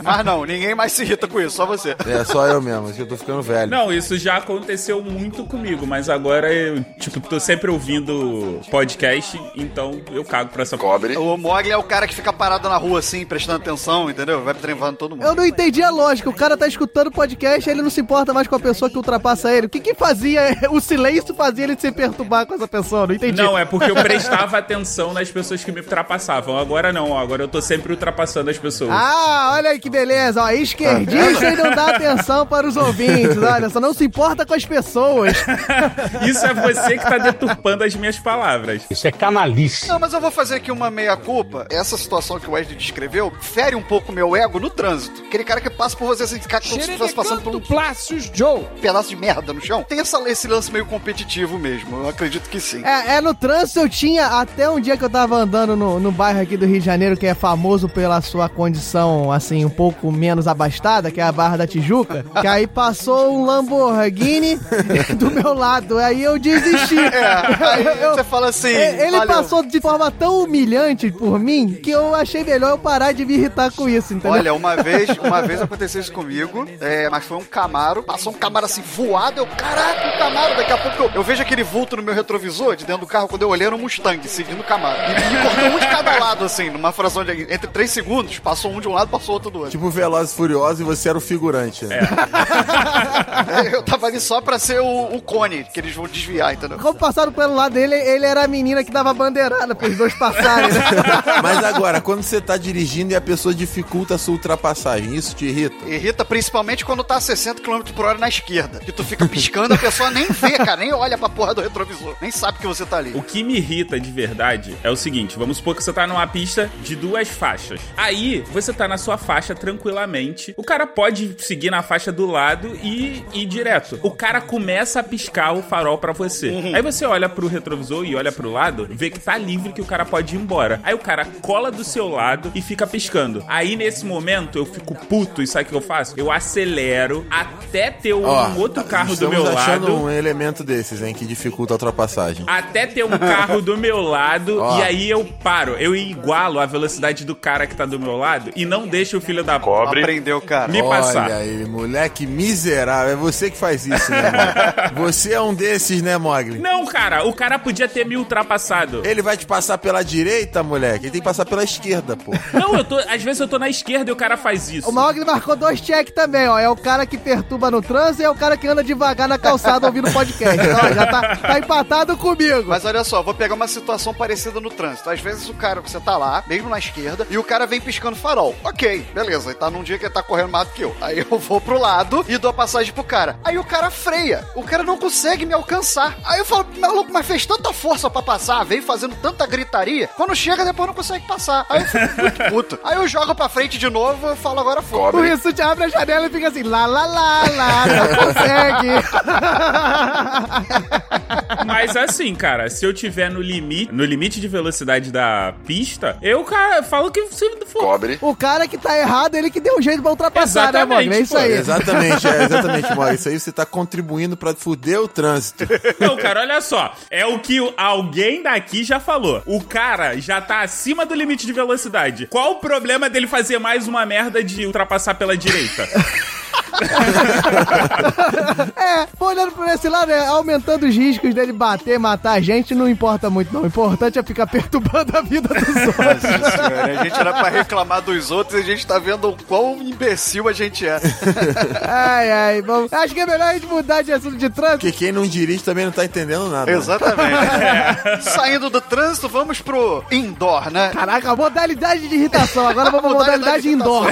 Mas não, ninguém mais se irrita com isso, só você. É, só eu mesmo, acho que eu tô ficando velho. Não, isso já aconteceu muito comigo, mas agora eu, tipo, tô sempre ouvindo podcast, então eu cago pra essa Cobre. O Mogli é o cara que fica parado na rua assim, prestando atenção, entendeu? Vai treinando todo mundo. Eu não entendi a lógica. O cara tá escutando o podcast ele não se importa mais com a pessoa que ultrapassa ele. O que que fazia? O silêncio fazia ele se perturbar com essa pessoa. Não entendi. Não, é porque eu prestava atenção nas pessoas que me ultrapassavam. Agora não, agora eu tô sempre ultrapassando as pessoas. Ah, olha aí que beleza. Ó, esquerdista e não dá atenção para os ouvintes. Olha, só não se importa com as pessoas. Isso é você que tá deturpando as minhas palavras. Isso é canalice. Não, mas eu vou fazer aqui uma meia-culpa. Essa situação que o Wesley descreveu fere um pouco o meu ego no trânsito. Aquele cara que passa por você assim, ficar como se estivesse passando por um Plácios Joe. pedaço de merda no chão. Tem essa, esse lance meio competitivo mesmo. Eu acredito que sim. É, é, no trânsito eu tinha, até um dia que eu tava andando no, no bairro aqui do Rio de Janeiro, que é famoso pela sua condição, assim, um pouco menos abastada, que é a Barra da Tijuca, que aí passou um Lamborghini do meu lado, aí eu desisti. É, aí Eu- você fala assim. É, Ele valeu. passou de forma tão humilhante por mim que eu achei melhor eu parar de me irritar com isso, entendeu? Olha, uma vez, uma vez aconteceu isso comigo, é, mas foi um Camaro, passou um Camaro assim voado, eu, caraca, um Camaro, daqui a pouco eu, eu vejo aquele vulto no meu retrovisor, de dentro do carro, quando eu olhei era um Mustang, seguindo o Camaro. E me cortou um de cada lado, assim, numa fração de, entre três segundos, passou um de um lado, passou outro do outro. Tipo Velozes e Furiosos e você era o figurante, né? Eu tava ali só pra ser o, o cone, que eles vão desviar, entendeu? Como passaram pelo lado dele, ele era a menina que dava bandeirada pros dois passarem, né? Mas agora, quando você tá dirigindo e a pessoa dificulta a sua ultrapassagem, isso te irrita? Irrita principalmente quando tá a 60 km por hora na esquerda. Que tu fica piscando, a pessoa nem vê, cara, nem olha pra porra do retrovisor. Nem sabe que você tá ali. O que me irrita de verdade é o seguinte: vamos supor que você tá numa pista de duas faixas. Aí você tá na sua faixa tranquilamente. O cara pode seguir na faixa do lado e ir direto. O cara começa a piscar o farol pra você. Aí você olha pro retrovisor e olha pro lado, vê que tá livre que o cara pode ir embora. Aí o cara cola do seu lado e fica piscando. Aí nesse momento eu fico puto e sabe o que eu faço? Eu acelero até ter um Ó, outro carro do meu achando lado. um elemento desses, hein, que dificulta a ultrapassagem. Até ter um carro do meu lado Ó. e aí eu paro. Eu igualo a velocidade do cara que tá do meu lado e não deixo o filho da Cobre. Aprendeu, cara. me passar. Olha aí, moleque miserável. É você que faz isso, né, Mogli? Você é um desses, né, Mogli? Não, cara, o cara podia ter me ultrapassado. Ele vai te passar pela direita, moleque? Ele tem que passar pela esquerda, pô. Não, eu tô. Às vezes eu tô na esquerda e o cara faz isso. O Maugli marcou dois check também, ó. É o cara que perturba no trânsito e é o cara que anda devagar na calçada ouvindo podcast. Ó, já tá, tá empatado comigo. Mas olha só, vou pegar uma situação parecida no trânsito. Às vezes o cara, você tá lá, mesmo na esquerda, e o cara vem piscando farol. Ok, beleza. Ele tá num dia que ele tá correndo mais do que eu. Aí eu vou pro lado e dou a passagem pro cara. Aí o cara freia. O cara não consegue me alcançar. Aí eu falo, maluco, mas fez tanta força pra passar, veio fazendo tanta gritaria. Quando chega, depois não consegue passar. Aí eu fico muito puto. Aí eu jogo pra frente de novo eu falo, agora foi. O Rissuti abre a janela e fica assim, lá, lá, lá, lá, não consegue. Mas assim, cara, se eu tiver no limite, no limite de velocidade da pista, eu, cara, falo que se for. Cobre. O cara que tá errado, ele que deu um jeito pra ultrapassar, né, Exatamente, Mogli? É isso aí. Exatamente, é, exatamente, Mogli. Isso aí você tá contribuindo pra fuder o trânsito. Não, cara, olha só. É o que alguém daqui já falou. O cara já tá acima do limite de velocidade. Qual o problema dele fazer mais uma merda de ultrapassar pela direita? É, olhando por esse lado, é, aumentando os riscos dele bater, matar a gente, não importa muito, não. O importante é ficar perturbando a vida dos outros. Senhora, a gente era pra reclamar dos outros e a gente tá vendo o quão imbecil a gente é. Ai, ai, vamos. Acho que é melhor a gente mudar de assunto de trânsito. Porque quem não dirige também não tá entendendo nada. né? Exatamente. Saindo do trânsito, vamos pro indoor, né? Caraca, modalidade de irritação. Agora vamos pra modalidade indoor.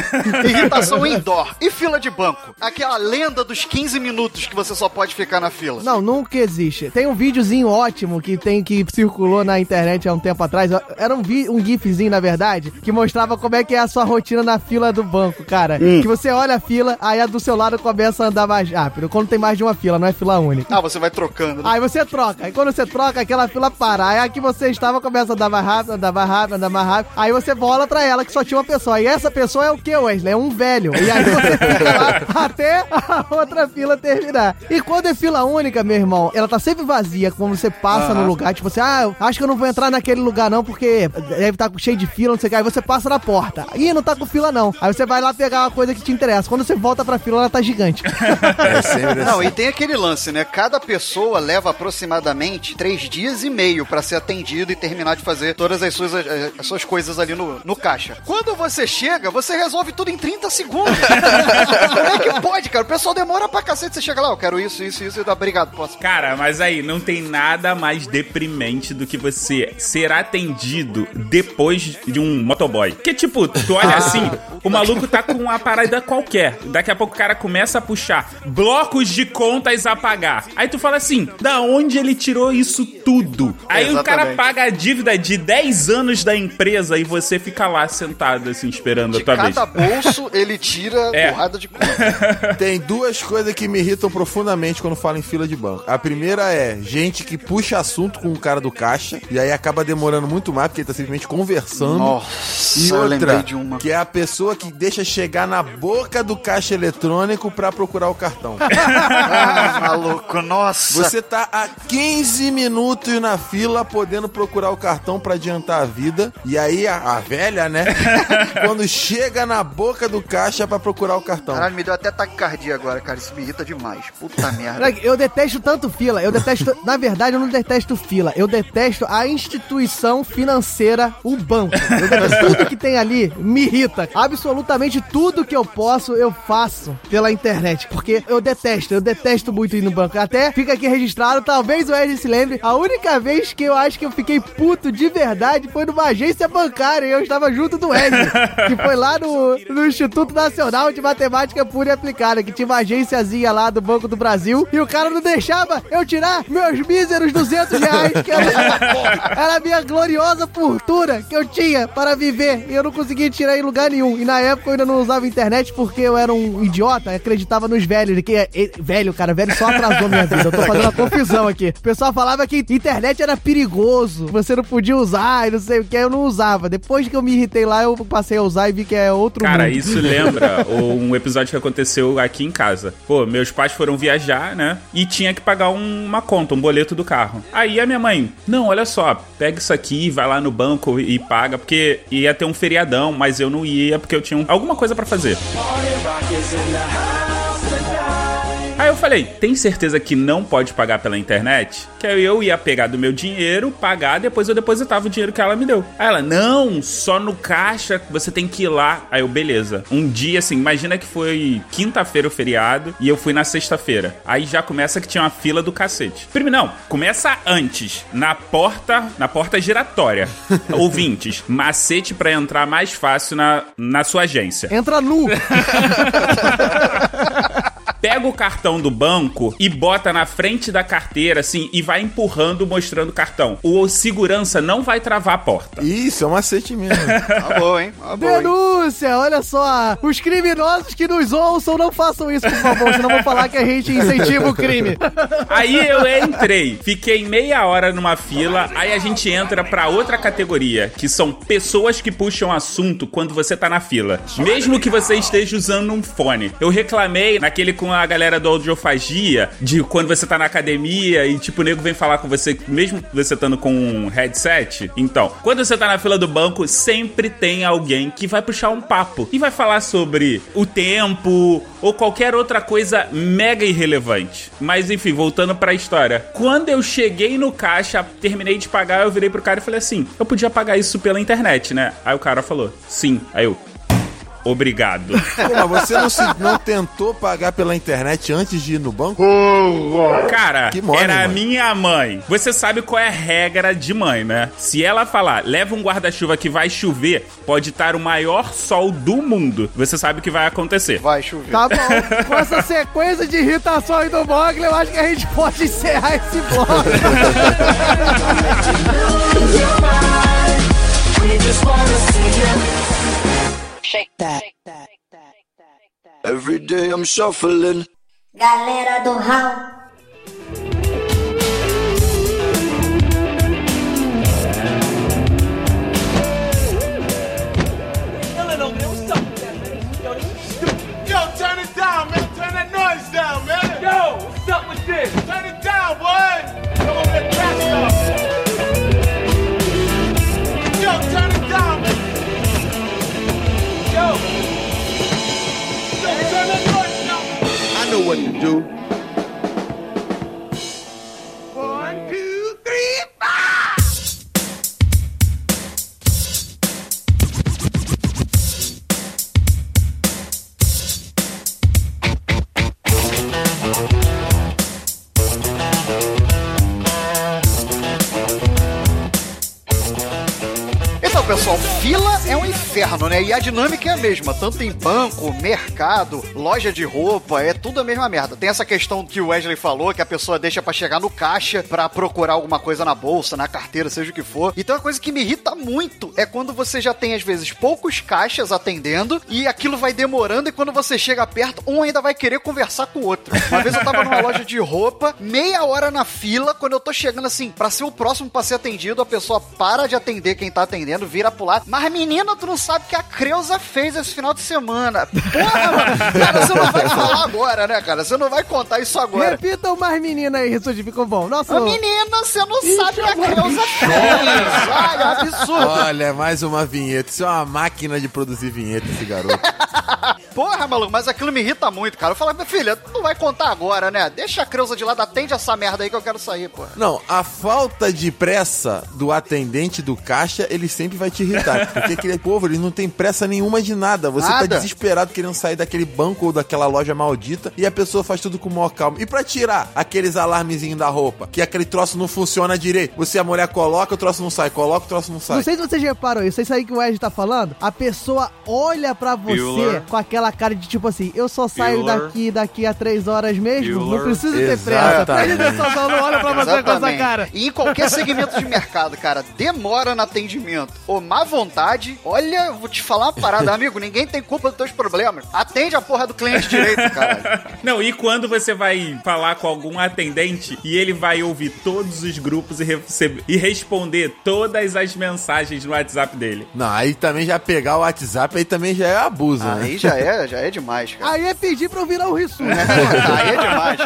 Irritação indoor. E fila de banco. Aquela lenda dos 15 minutos que você só pode ficar na fila. Não, nunca existe. Tem um videozinho ótimo que tem que circulou na internet há um tempo atrás. Era um, vi, um gifzinho, na verdade, que mostrava como é que é a sua rotina na fila do banco, cara. Hum. Que você olha a fila, aí a do seu lado começa a andar mais rápido. Quando tem mais de uma fila, não é fila única. Ah, você vai trocando. né? Aí você troca. Aí quando você troca, aquela fila para. Aí a que você estava começa a andar mais rápido, andar mais rápido, andar mais rápido. Aí você bola pra ela que só tinha uma pessoa. E essa pessoa é o que, Wesley? É um velho. E aí você fica lá até a outra fila terminar. E quando é fila única, meu irmão, ela tá sempre vazia. Quando você passa no lugar, tipo assim, ah, eu acho que eu não vou entrar naquele lugar não, porque deve estar cheio de fila, não sei o que. Aí você passa na porta. Ih, não tá com fila não. Aí você vai lá pegar uma coisa que te interessa. Quando você volta pra fila, ela tá gigante. É sempre Não, assim. e tem aquele lance, né? Cada pessoa leva aproximadamente três dias e meio pra ser atendido e terminar de fazer todas as suas, as, as suas coisas ali no, no caixa. Quando você chega, você resolve tudo em 30 segundos. Como é que pode, cara? O pessoal demora pra cacete. Você chega lá, eu quero isso, isso, isso. E dá, obrigado, posso. Cara, mas aí, não tem nada mais deprimente do que você ser atendido depois de um motoboy. Que tipo, tu olha assim, o maluco tá com uma parada qualquer. Daqui a pouco o cara começa a puxar blocos de contas a pagar. Aí tu fala assim, da onde ele tirou isso tudo? Aí o cara paga a dívida de 10 anos da empresa e você fica lá sentado assim, esperando a De tua vez. cada bolso, ele tira É. porrada de conta. Tem duas coisas que me irritam profundamente quando falo em fila de banco. A primeira é gente que puxa assunto com o cara do caixa e aí acaba demorando muito mais porque ele tá simplesmente conversando. Nossa, E outra, de uma. que é a pessoa que deixa chegar na boca do caixa eletrônico pra procurar o cartão. Ah, maluco, nossa. Você tá há 15 minutos na fila podendo procurar o cartão pra adiantar a vida. E aí a, a velha, né? quando chega na boca do caixa pra procurar o cartão. Caralho, me deu até taquicardia agora, cara. Isso me irrita demais. Puta merda. Eu detesto tanto fila. Eu detesto. Na verdade, eu não detesto fila. Eu detesto a instituição financeira, o banco. Tudo que tem ali me irrita. Absolutamente tudo que eu posso, eu faço pela internet. Porque eu detesto, eu detesto muito ir no banco. Até fica aqui registrado, talvez o Ed se lembre. A única vez que eu acho que eu fiquei puto de verdade foi numa agência bancária. E eu estava junto do Ed. que foi lá no, no Instituto Nacional de Matemática Pura Aplicada. Que tinha uma agênciazinha lá do Banco do Brasil. E o cara não deixava eu tirar meus míseros 200 reais. Que era, era a minha gloriosa fortuna que eu tinha para viver. E eu não conseguia tirar em lugar nenhum. E na época eu ainda não usava internet porque eu era um idiota. Acreditava nos velhos. Que, eh, velho, cara, velho só atrasou minha vida. Eu tô fazendo uma confusão aqui. O pessoal falava que internet era perigoso. Você não podia usar e não sei o que. Eu não usava. Depois que eu me irritei lá, eu passei a usar e vi que é outro Cara, mundo. isso lembra um episódio que aconteceu aqui em casa. Pô, meus pais foram viajar, né? E tinha que pagar um- uma conta, um boleto do carro. Aí a minha mãe, não, olha só, pega isso aqui, vai lá no banco e paga, porque ia ter um feriadão, mas eu não ia porque eu tinha um- alguma coisa pra fazer. Aí eu falei, tem certeza que não pode pagar pela internet? Que aí eu ia pegar do meu dinheiro, pagar, depois eu depositava o dinheiro que ela me deu. Aí ela, não, só no caixa, você tem que ir lá. Aí eu, beleza. Um dia, assim, imagina que foi quinta-feira o feriado e eu fui na sexta-feira. Aí já começa que tinha uma fila do cacete. Primeiro, não, começa antes, na porta, na porta giratória. Ouvintes, macete pra entrar mais fácil na, na sua agência. Entra nu. pega o cartão do banco e bota na frente da carteira, assim, e vai empurrando, mostrando o cartão. O segurança não vai travar a porta. Isso, é um macete mesmo. Tá bom, hein? Tá bom, hein? Denúncia, olha só. Os criminosos que nos ouçam, não façam isso, por favor, senão vou falar que a gente incentiva o crime. Aí eu entrei, fiquei meia hora numa fila, aí a gente entra pra outra categoria, que são pessoas que puxam assunto quando você tá na fila. Mesmo que você esteja usando um fone. Eu reclamei naquele com a galera do audiofagia, de quando você tá na academia e tipo, o nego vem falar com você, mesmo você estando com um headset. Então, quando você tá na fila do banco, sempre tem alguém que vai puxar um papo e vai falar sobre o tempo ou qualquer outra coisa mega irrelevante. Mas enfim, voltando pra história. Quando eu cheguei no caixa, terminei de pagar, eu virei pro cara e falei assim: eu podia pagar isso pela internet, né? Aí o cara falou: sim. Aí eu. Obrigado. Pô, mas você não, se, não tentou pagar pela internet antes de ir no banco? Cara, Que mole, era a mano. minha mãe. Você sabe qual é a regra de mãe, né? Se ela falar, leva um guarda-chuva que vai chover, pode estar o maior sol do mundo. Você sabe o que vai acontecer. Vai chover. Tá bom, com essa sequência de irritações do Mogli, eu acho que a gente pode encerrar esse bloco. Every day I'm shuffling. Galera do Raul. What to do. Inferno, né? E a dinâmica é a mesma, tanto em banco, mercado, loja de roupa, é tudo a mesma merda. Tem essa questão que o Wesley falou, que a pessoa deixa pra chegar no caixa pra procurar alguma coisa na bolsa, na carteira, seja o que for. Então, a coisa que me irrita muito é quando você já tem, às vezes, poucos caixas atendendo e aquilo vai demorando e quando você chega perto, um ainda vai querer conversar com o outro. Uma vez eu tava numa loja de roupa, meia hora na fila, quando eu tô chegando assim, pra ser o próximo pra ser atendido, a pessoa para de atender quem tá atendendo, vira pro lado. Mas menina, tu não sabe que a Creuza fez esse final de semana. Porra, mano. Cara, você não vai falar agora, né, cara? Você não vai contar isso agora. Repita mais menina aí, isso ficou bom. Nossa, Ô, menina, você não sabe o que a Creuza fez. Olha, absurdo. Olha, mais uma vinheta. Isso é uma máquina de produzir vinheta, esse garoto. Porra, maluco, mas aquilo me irrita muito, cara. Eu falo, minha filha, tu não vai contar agora, né? Deixa a Creuza de lado, atende essa merda aí que eu quero sair, porra. Não, a falta de pressa do atendente do caixa, ele sempre vai te irritar. Porque aquele povo, ele não tem pressa nenhuma de nada. Você tá Nada. desesperado querendo sair daquele banco ou daquela loja maldita e a pessoa faz tudo com o maior calma. E pra tirar aqueles alarmezinhos da roupa, que aquele troço não funciona direito. Você, a mulher, coloca, o troço não sai. Coloca, o troço não sai. Não sei se vocês reparam isso, isso aí que o Ed tá falando. A pessoa olha pra você Bueller. com aquela cara de tipo assim: eu só saio Bueller. daqui daqui a três horas mesmo. Não Bueller. preciso ter pressa. Presta atenção, não olha pra você com essa cara. E em qualquer segmento de mercado, cara, demora no atendimento ou má vontade, olha, vou te falar uma parada, amigo, ninguém tem culpa dos teus problemas. Atende a porra do cliente direito, cara. Não, e quando você vai falar com algum atendente e ele vai ouvir todos os grupos e, recebe- e responder todas as mensagens no WhatsApp dele? Não, aí também já pegar o WhatsApp, aí também já é abuso, né? Aí já é, já é demais, cara. Aí é pedir pra eu virar o Rissu. Aí é demais.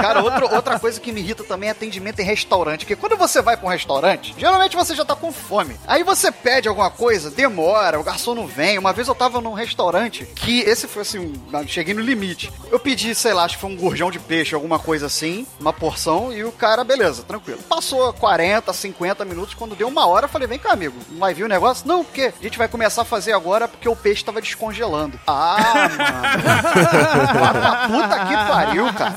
Cara, outro- outra coisa que me irrita também é atendimento em restaurante. Porque quando você vai pra um restaurante, geralmente você já tá com fome. Aí você pede alguma coisa, demora, o garçom não vem. Uma vez eu tava num restaurante que esse foi assim, cheguei no limite. Eu pedi, sei lá, acho que foi um gurjão de peixe, alguma coisa assim, uma porção, e o cara, beleza, tranquilo. Passou 40, 50 minutos, quando deu uma hora, eu falei, vem cá, amigo, não vai vir o negócio? Não, porque a gente vai começar a fazer agora porque o peixe tava descongelando. Ah, mano. Puta que pariu, cara.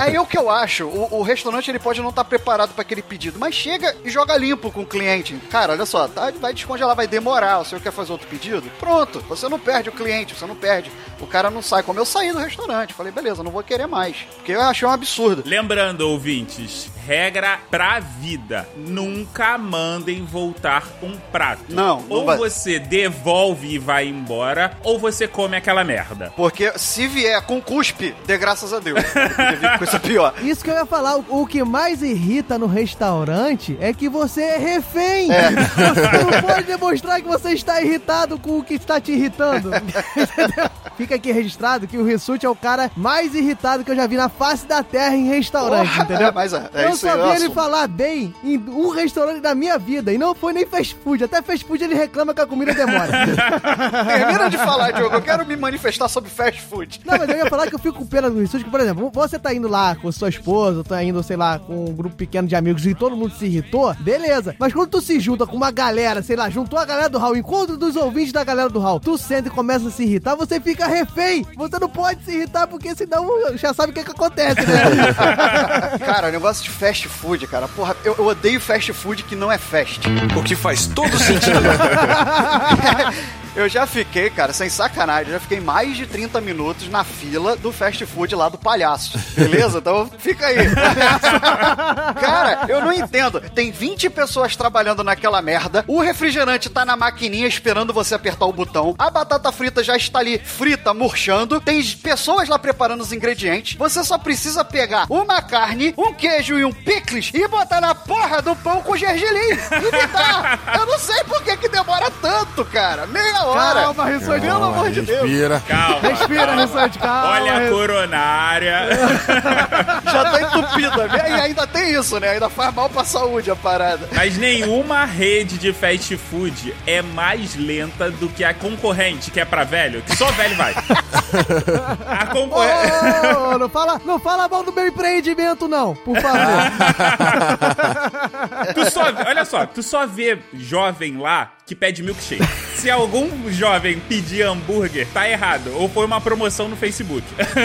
Aí o que eu acho, o, o restaurante ele pode não estar preparado para aquele pedido, mas chega e joga limpo com o cliente. Cara, olha só, tá, vai descongelar, vai demorar. O senhor quer fazer outro pedido? Pronto, você não perde o cliente, você não perde. O cara não sai. Como eu saí do restaurante, falei, beleza, não vou querer mais. Porque eu achei um absurdo. Lembrando, ouvintes, regra pra vida: nunca mandem voltar um prato. Não, não Ou vai- você devolve e vai embora, ou você come aquela merda. Porque se vier com cuspe, dê graças a Deus. Coisa pior. Isso que eu ia falar, o, o que mais irrita no restaurante é que você é refém. É. Você não pode demonstrar que você está irritado com o que está te irritando. Fica aqui registrado que o Rissuti é o cara mais irritado que eu já vi na face da terra em restaurante, Porra, entendeu? é, mas é, é eu isso aí, só vi é ele falar bem em um restaurante da minha vida. E não foi nem fast food. Até fast food ele reclama que a comida demora. Termina de falar, Diogo. Eu quero me manifestar sobre fast food. Não, mas eu ia falar que eu fico com pena do Rissuti, por exemplo, você tá indo lá com sua esposa, tá indo, sei lá, com um grupo pequeno de amigos e todo mundo se irritou, beleza. Mas quando tu se junta com uma galera, sei lá, juntou a galera do Hall, encontro dos ouvintes da galera do Hall, tu senta e começa a se irritar, você fica refém. Você não pode se irritar, porque senão já sabe o que que acontece, né? Cara, o negócio de fast food, cara. Porra, eu, eu odeio fast food que não é fast. O que faz todo sentido. Eu já fiquei, cara, sem sacanagem, eu já fiquei mais de 30 minutos na fila do fast food lá do palhaço. Beleza? Então fica aí. cara, eu não entendo. Tem 20 pessoas trabalhando naquela merda, o refrigerante tá na maquininha esperando você apertar o botão, a batata frita já está ali frita, murchando, tem pessoas lá preparando os ingredientes, você só precisa pegar uma carne, um queijo e um picles e botar na porra do pão com gergelim e. Eu não sei por que que demora tanto, cara. Meia hora. Calma, Rissuti, Pelo amor de Deus. Respira. Calma. Respira, Rissuti, calma. Olha a coronária. Já tá entupida. E ainda tem isso, né? Ainda faz mal pra saúde a parada. Mas nenhuma rede de fast food é mais lenta do que a concorrente, que é pra velho, que só velho vai. A concorrente. Ô, não fala, não fala mal do meu empreendimento, não, por favor. Tu só, olha só, tu só vê jovem lá que pede milkshake. Se algum jovem pedir hambúrguer, tá errado. Ou foi uma promoção no Facebook.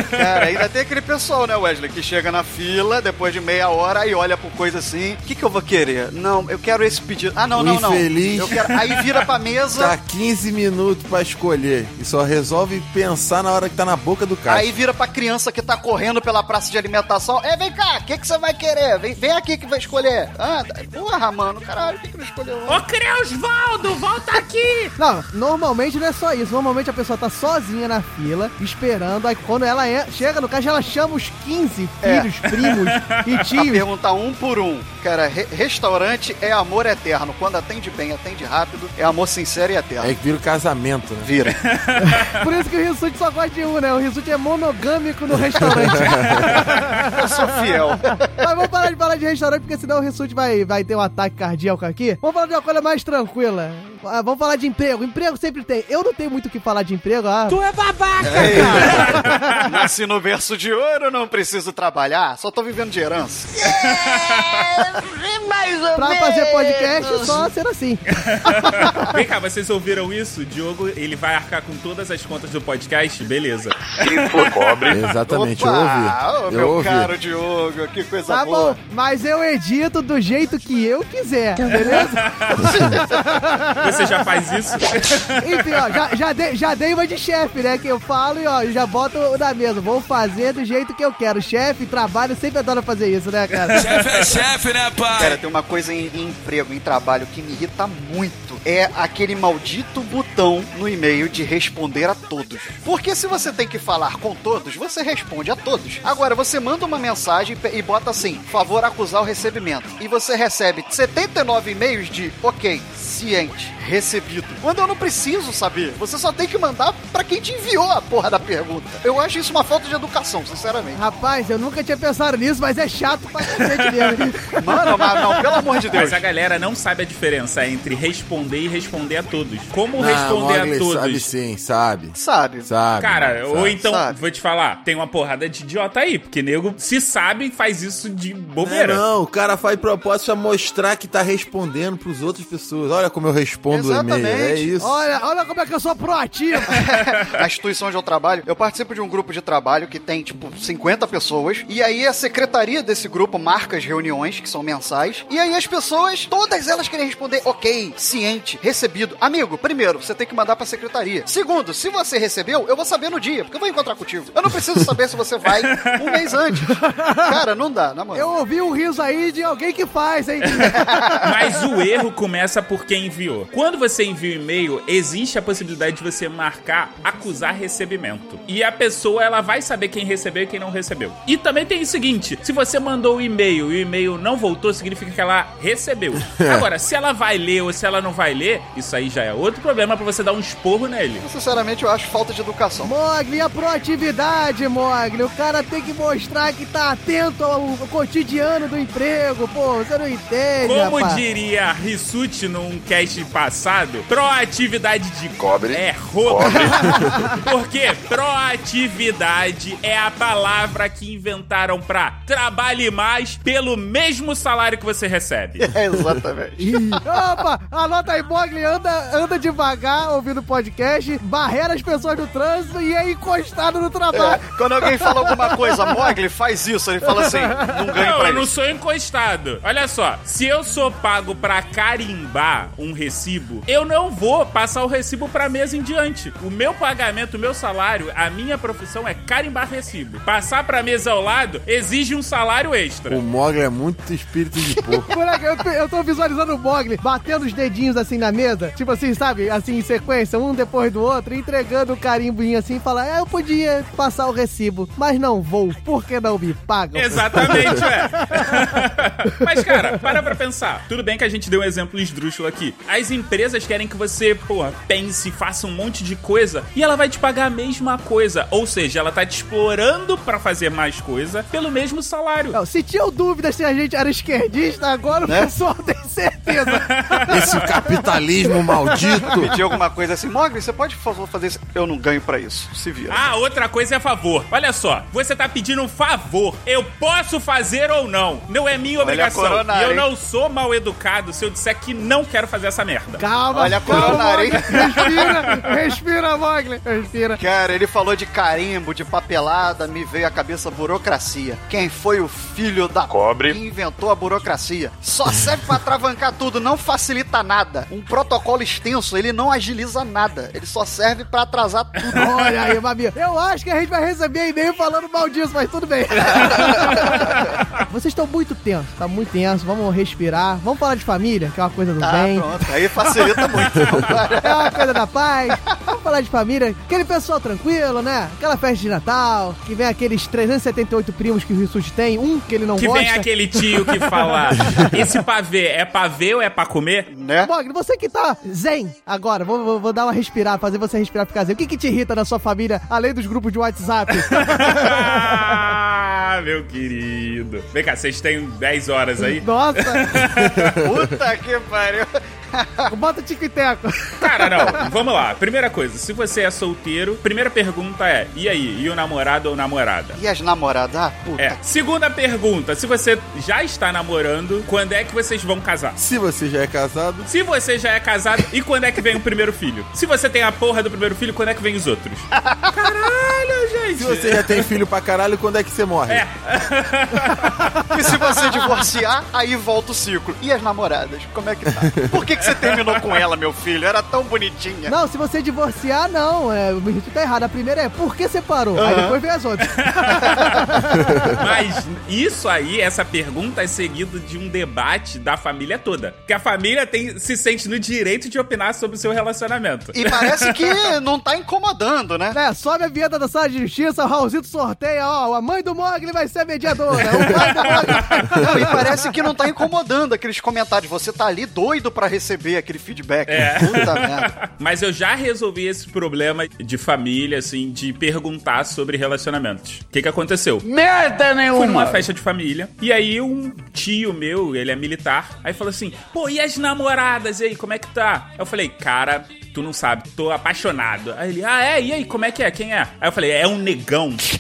Cara, ainda tem aquele pessoal, né, Wesley, que chega na fila depois de meia hora e olha por coisa assim. O que, que eu vou querer? Não, eu quero esse pedido. Ah, não, O não, não. infeliz. Eu quero... Aí vira pra mesa. Tá 15 minutos pra escolher. E só resolve pensar na hora que tá na boca do cara. Aí vira pra criança que tá correndo pela praça de alimentação. É, vem cá, o que, que você vai querer? Vem, vem aqui que vai escolher. Ah, tá- porra, mano, caralho, o que, que não escolheu? Ô, Creusvaldo, volta aqui! Não, normalmente não é só isso. Normalmente a pessoa tá sozinha na fila, esperando. Aí quando ela é- chega no caixa, ela chama os 15 É. filhos, primos e tios. perguntar um por um. Cara, re- restaurante é amor eterno. Quando atende bem, atende rápido, é amor sincero e eterno. É que vira o casamento, né? Vira. Por isso que o Rissuti só gosta de um, né? O Rissuti é monogâmico no restaurante. Eu sou fiel. Mas vamos parar de falar de restaurante, porque senão o Rissuti vai, vai ter um ataque cardíaco aqui. Vamos falar de uma coisa mais tranquila. Ah, vamos falar de emprego. Emprego sempre tem. Eu não tenho muito o que falar de emprego. Ah, Tu é babaca! Ei, Nasci no berço de ouro, não preciso trabalhar, só tô vivendo de herança. pra fazer podcast, só ser assim. Vem cá, vocês ouviram isso? O Diogo, ele vai arcar com todas as contas do podcast? Beleza. Exatamente, eu Opa, ouvi. ô, eu meu ouvi. caro Diogo, que coisa Tá boa. bom, mas eu edito do jeito que eu quiser, beleza? Você já faz isso? Enfim, ó, já, já, dei, já dei uma de chefe, né? Que eu falo e ó, já boto na mesa. Vou fazer do jeito que eu quero. Chefe, trabalho, sempre adora fazer isso, né, cara? chefe é chefe, né, pai? Cara, tem uma coisa em, em emprego, em trabalho, que me irrita muito. É aquele maldito botão no e-mail de responder a todos. Porque se você tem que falar com todos, você responde a todos. Agora, você manda uma mensagem e bota assim, favor acusar o recebimento. E você recebe 79 e-mails de, ok, ciente, recebido. Quando eu não preciso saber, você só tem que mandar pra quem te enviou a porra da pergunta. Eu acho isso uma falta de educação, sinceramente. Rapaz, eu nunca tinha pensado nisso, mas é chato pra cacete mesmo. Mano, mas não, pelo amor de Deus. Mas a galera não sabe a diferença entre responder e responder a todos. Como Não, responder Mogli a todos? Sabe sim, sabe. Sabe. Sabe. Cara, sabe. ou então, sabe. vou te falar, tem uma porrada de idiota aí, porque nego se sabe faz isso de Não, é bobeira. não, o cara faz propósito pra mostrar que tá respondendo pros outras pessoas. Olha como eu respondo o e-mail. É Exatamente. isso. Olha, olha como é que eu sou proativo. na instituição onde eu trabalho, eu participo de um grupo de trabalho que tem, tipo, 50 pessoas. E aí a secretaria desse grupo marca as reuniões, que são mensais. E aí as pessoas, todas elas querem responder, ok, ciente, recebido. Amigo, primeiro, você tem que mandar pra secretaria. Segundo, se você recebeu, eu vou saber no dia, porque eu vou encontrar contigo. Eu não preciso saber se você vai um mês antes. Cara, não dá, na moral. Eu ouvi um riso aí de alguém que faz, hein? Mas o erro começa por quem enviou. Quando você envia o e-mail, existe a possibilidade de você marcar acusar recebimento. E a pessoa ela vai saber quem recebeu e quem não recebeu. E também tem o seguinte: se você mandou o e-mail e o e-mail não voltou, significa que ela recebeu. Agora, se ela vai ler ou se ela não vai ler, isso aí já é outro problema pra você dar um esporro nele. Sinceramente, eu acho falta de educação. Mogli, a proatividade, Mogli. O cara tem que mostrar que tá atento ao, ao cotidiano do emprego. Pô, você não entende, Como rapaz. diria Rissuti num cast passado, proatividade de Cobre. é roubo. Porque proatividade é a palavra que inventaram pra trabalhe mais pelo mesmo salário que você recebe. É, exatamente. Opa, anota aí, Mogli, anda, anda devagar ouvindo o podcast, barreira as pessoas do trânsito e é encostado no É, trabalho. quando alguém fala alguma coisa, Mogli, faz isso. Ele fala assim, não ganha Não, pra eu não isso. sou encostado. Olha só, se eu sou pago pra carimbar um recibo, eu não vou passar o recibo pra mesa em diante. O meu pagamento, o meu salário, a minha profissão é carimbar recibo. Passar pra mesa ao lado exige um salário extra. O Mogli é muito espírito de porco. Moleque, eu, tô- eu tô visualizando o Mogli batendo os dedinhos assim na mesa, tipo assim, sabe? Assim, em sequência, um depois do outro, entregando o carimbinho assim e falar: é, eu podia passar o recibo, mas não vou, por que não me pagam? Exatamente, ué. Mas, cara, para pra pensar. Tudo bem que a gente deu um exemplo esdrúxulo aqui. As empresas querem que você, porra, pense, faça um monte de coisa e ela vai te pagar a mesma coisa. Ou seja, ela tá te explorando pra fazer mais coisa pelo mesmo salário. Não, se tinham dúvidas se a gente era esquerdista, agora Né? o pessoal tem certeza. Esse capitalismo maldito. Pedir alguma coisa assim, Mogli, você pode por favor fazer isso? Eu não ganho pra isso. Se vira. Ah, outra coisa é favor. Olha só, você tá pedindo um favor. Eu posso fazer ou não. Não é minha Olha obrigação. E eu hein? não sou mal educado se eu disser que não quero fazer essa merda. Calma, Olha a calma? Mogli. Respira, respira, Mogli, respira. Cara, ele falou de carimbo, de papelada, me veio à cabeça burocracia. Quem foi o filho da Cobre. que inventou a burocracia? Só serve pra atravancar tudo, não facilita nada. Um protocolo extenso, ele não agiliza nada. Ele só serve pra atrasar tudo. Olha aí, Mamia. Eu acho que a gente vai receber e-mail falando mal disso, mas tudo bem. Vocês estão muito tensos, tá muito tenso. Vamos respirar. Vamos falar de família, que é uma coisa do Ah, bem. pronto. Aí facilita muito. É uma coisa da paz. Vamos falar de família. Aquele pessoal tranquilo, né? Aquela festa de Natal, que vem aqueles 378 primos que o Rissuti tem, um que ele não Que gosta. vem aquele tio que fala: Esse pavê é pavê ou é pra comer? né? Mogli, você que tá zen agora, vou, vou, vou dar uma respirar, fazer você respirar ficar zen. O que que te irrita na sua família, além dos grupos de WhatsApp? ah, meu querido. Vem cá, vocês têm 10 horas aí? Nossa, Puta que pariu. bota o tico e teco. Cara, não, vamos lá. Primeira coisa, se você é solteiro, primeira pergunta é: e aí? E o namorado ou namorada? E as namoradas? Ah, puta. É. Segunda pergunta: se você já está namorando, quando é que vocês vão casar? Se você já é casado, Se você já é casado, e quando é que vem o primeiro filho? Se você tem a porra do primeiro filho, quando é que vem os outros? Caralho, gente! se você já tem filho pra caralho, quando é que você morre? É. E se você divorciar, aí volta o ciclo. E as namoradas? Como é que tá? Por que, que você terminou com ela, meu filho? Era tão bonitinha. Não, se você divorciar, não. É, o Rissuti tá errado. A primeira é por que separou? Aí depois vem as outras. Mas isso aí, essa pergunta é seguido de um debate da família toda. Porque a família tem, se sente no direito de opinar sobre o seu relacionamento. E parece que não tá incomodando, né? É, sobe a vinheta da sala de justiça, o Raulzito sorteia, ó, a mãe do Mogli vai ser a mediadora, o pai do Mogli... Não, e parece que não tá incomodando aqueles comentários. Você tá ali doido pra receber aquele feedback. É. Puta merda. Mas eu já resolvi esse problema de família, assim, de perguntar sobre relacionamentos. O que que aconteceu? Merda Fui numa nenhuma! festa de família. E aí um tio meu, ele é militar, aí falou assim: pô, e as namoradas? E aí, como é que tá? Eu falei, cara. Tu não sabe, tô apaixonado. Aí ele, ah, é? E aí, como é que é? Quem é? Aí eu falei, é um negão de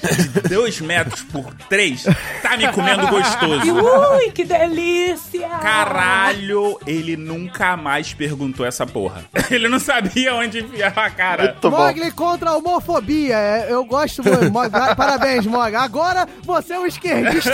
dois metros por três, tá me comendo gostoso. Ui, que delícia! Caralho, ele nunca mais perguntou essa porra. Ele não sabia onde enfiar a cara. Muito bom. Mogli contra a homofobia. É, Eu gosto muito. Mogli. Parabéns, Mogli. Agora você é um esquerdista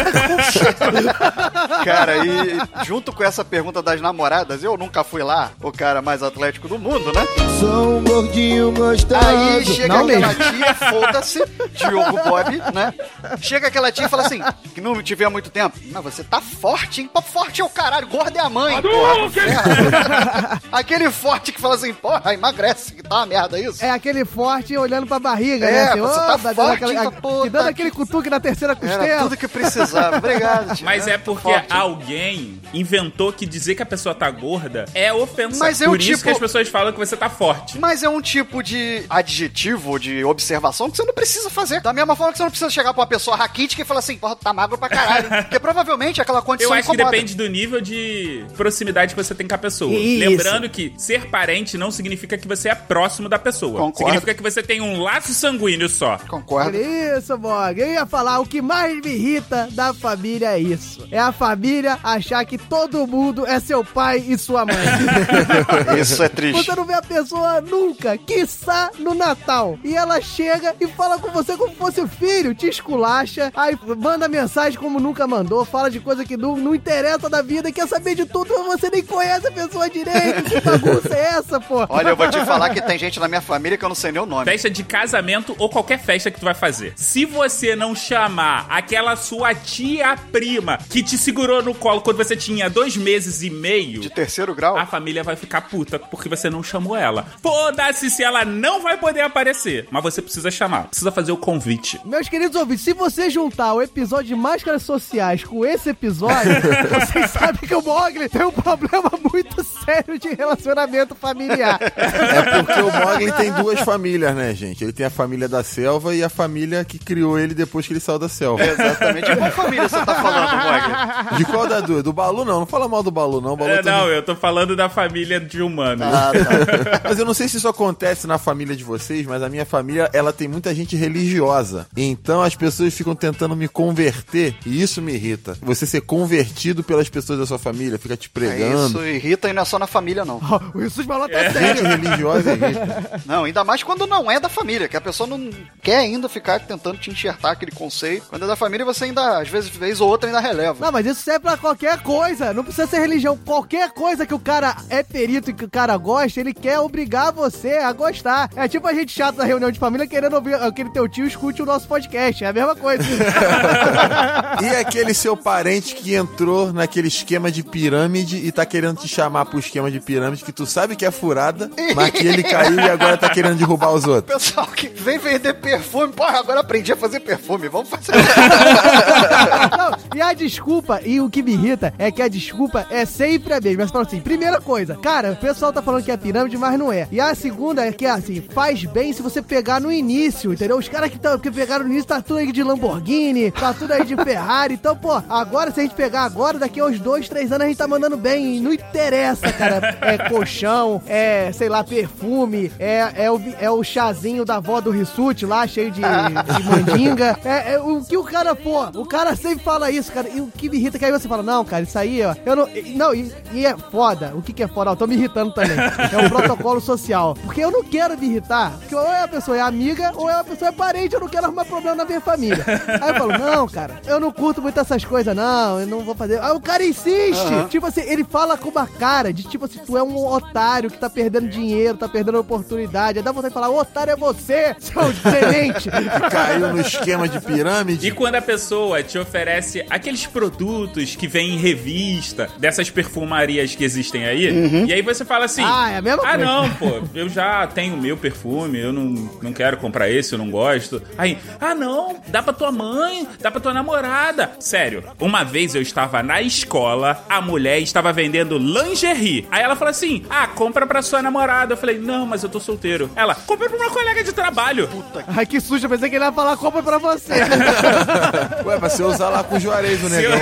Cara, e junto com essa pergunta das namoradas, eu nunca fui lá o cara mais atlético do mundo, né? Sou um gordinho gostoso. Aí chega Não aquela mesmo. tia, foda-se, Diogo Bob, né? Chega aquela tia e fala assim, que não te vê há muito tempo. Mas você tá forte, hein? Pô, forte é o caralho, gordo é a mãe. Porra, ferra. Aquele forte que fala assim, porra, emagrece, que tá uma merda isso. É aquele forte olhando pra barriga, É, né? Assim, você "Ô, tá dando forte, aquela- hein, puta e dando que- aquele cutuque na terceira Era costela. tudo que precisava. Obrigado, tia. Mas é porque Forte. alguém inventou que dizer que a pessoa tá gorda é ofensa. Mas é Por o isso tipo- que as pessoas falam que você tá forte. Mas é um tipo de adjetivo, de observação que você não precisa fazer. Da mesma forma que você não precisa chegar pra uma pessoa raquítica e falar assim, porra, tá magro pra caralho. Porque provavelmente aquela condição Eu acho que incomoda. depende do nível de proximidade que você tem com a pessoa. Isso. Lembrando que ser parente não significa que você é próximo da pessoa. Concordo. Significa que você tem um laço sanguíneo só. Concordo. Isso, Bog. Eu ia falar, o que mais me irrita da família é isso. É a família achar que todo mundo é seu pai e sua mãe. Isso é triste. Você não vê a pessoa nunca, quiçá no Natal. E ela chega e fala com você como fosse o filho, te esculacha, aí manda mensagem como nunca mandou, fala de coisa que não, não interessa da vida, quer saber de tudo, mas você nem conhece a pessoa direito. Que bagunça é essa, pô? Olha, eu vou te falar que tem gente na minha família que eu não sei nem o nome. Festa de casamento ou qualquer festa que tu vai fazer. Se você não chamar aquela sua tia prima que te segurou no colo quando você tinha dois meses e meio, De terceiro grau? a família vai ficar puta porque você não chamou ela. Foda-se se ela não vai poder aparecer. Mas você precisa chamar. Precisa fazer o convite. Meus queridos ouvintes, se você juntar o episódio de máscaras sociais com esse episódio, vocês sabem que o Mogli tem um problema muito sério de relacionamento familiar. É porque o Mogli tem duas famílias, né, gente? Ele tem a família da selva e a família que criou ele depois que ele saiu da selva. Exatamente. De qual família você tá falando, Mogli? De qual da duas? Do Balu não, não fala mal do Balu não. Balu É, também- não, eu tô falando da família de humanos. Ah, tá. Mas eu não sei se isso acontece na família de vocês, mas a minha família, ela tem muita gente religiosa. Então as pessoas ficam tentando me converter e isso me irrita. Você ser convertido pelas pessoas da sua família, fica te É pregando. Isso irrita e não é só na família, não. o Jesus falou até Gente sério. religiosa irrita. Não, ainda mais quando não é da família, que a pessoa não quer ainda ficar tentando te enxertar aquele conceito. Quando é da família, você ainda, às vezes, vez ou outra, ainda releva. Não, mas isso serve pra qualquer coisa. Não precisa ser religião. Qualquer coisa que o cara é perito e que o cara gosta, ele quer obrigar você a gostar. É tipo a gente chato na reunião de família querendo ouvir aquele teu tio escute o nosso podcast. É a mesma coisa. E aquele seu parente que entrou naquele esquema de pirâmide e tá querendo te chamar pro esquema de pirâmide que tu sabe que é furada, mas que ele caiu e agora tá querendo derrubar os outros. Pessoal que vem vender perfume, porra, agora aprendi a fazer perfume, vamos fazer. Não, e a desculpa, e o que me irrita, é que a desculpa é sempre a mesma. Você fala assim, primeira coisa, cara, o pessoal tá falando que é pirâmide, mas não é. E a segunda é que, assim, faz bem se você pegar no início, entendeu? Os caras que, tão, que pegaram no início tá tudo aí de Lamborghini, tá tudo aí de Ferrari. Então, pô, agora, se a gente pegar agora, daqui a uns dois, três anos, a gente tá mandando bem. E não interessa, cara. É colchão, é, sei lá, perfume, é, é, o, é o chazinho da avó do Rissuti lá, cheio de, de mandinga. É, é o que o cara, pô, o cara sempre fala isso, cara. E o que me irrita é que aí você fala, não, cara, isso aí, ó. Eu não. Não, e, e é foda. O que, que é foda? Ó, tô me irritando também. É um protocolo social. Porque eu não quero me irritar. Porque ou é a pessoa é amiga, ou é a pessoa é parente, eu não quero arrumar problema na minha família. Aí eu falo, não, cara, eu não curto muito essas coisas, não, eu não vou fazer. Aí o cara insiste. Aham. Tipo assim, ele fala com uma cara de tipo assim, tu é um otário que tá perdendo dinheiro, tá perdendo oportunidade. Aí dá vontade de falar, o otário é você, seu tenente. Caiu no esquema de pirâmide. E quando a pessoa te oferece aqueles produtos que vêm em revista, dessas perfumarias que existem aí, e aí você fala assim: Ah, é a mesma Ah, coisa." não, pô, eu já tenho meu perfume, eu não, não quero comprar esse, eu não gosto. Aí, ah, não, dá pra tua mãe, dá pra tua namorada. Sério, uma vez eu estava na escola, a mulher estava vendendo lingerie. Aí ela falou assim: Ah, compra pra sua namorada. Eu falei: Não, mas eu tô solteiro. Ela, compra pra uma colega de trabalho. Ai, que sujo, eu pensei que ele ia falar compra pra você. Ué, pra você usar lá com o Juarez, o negão.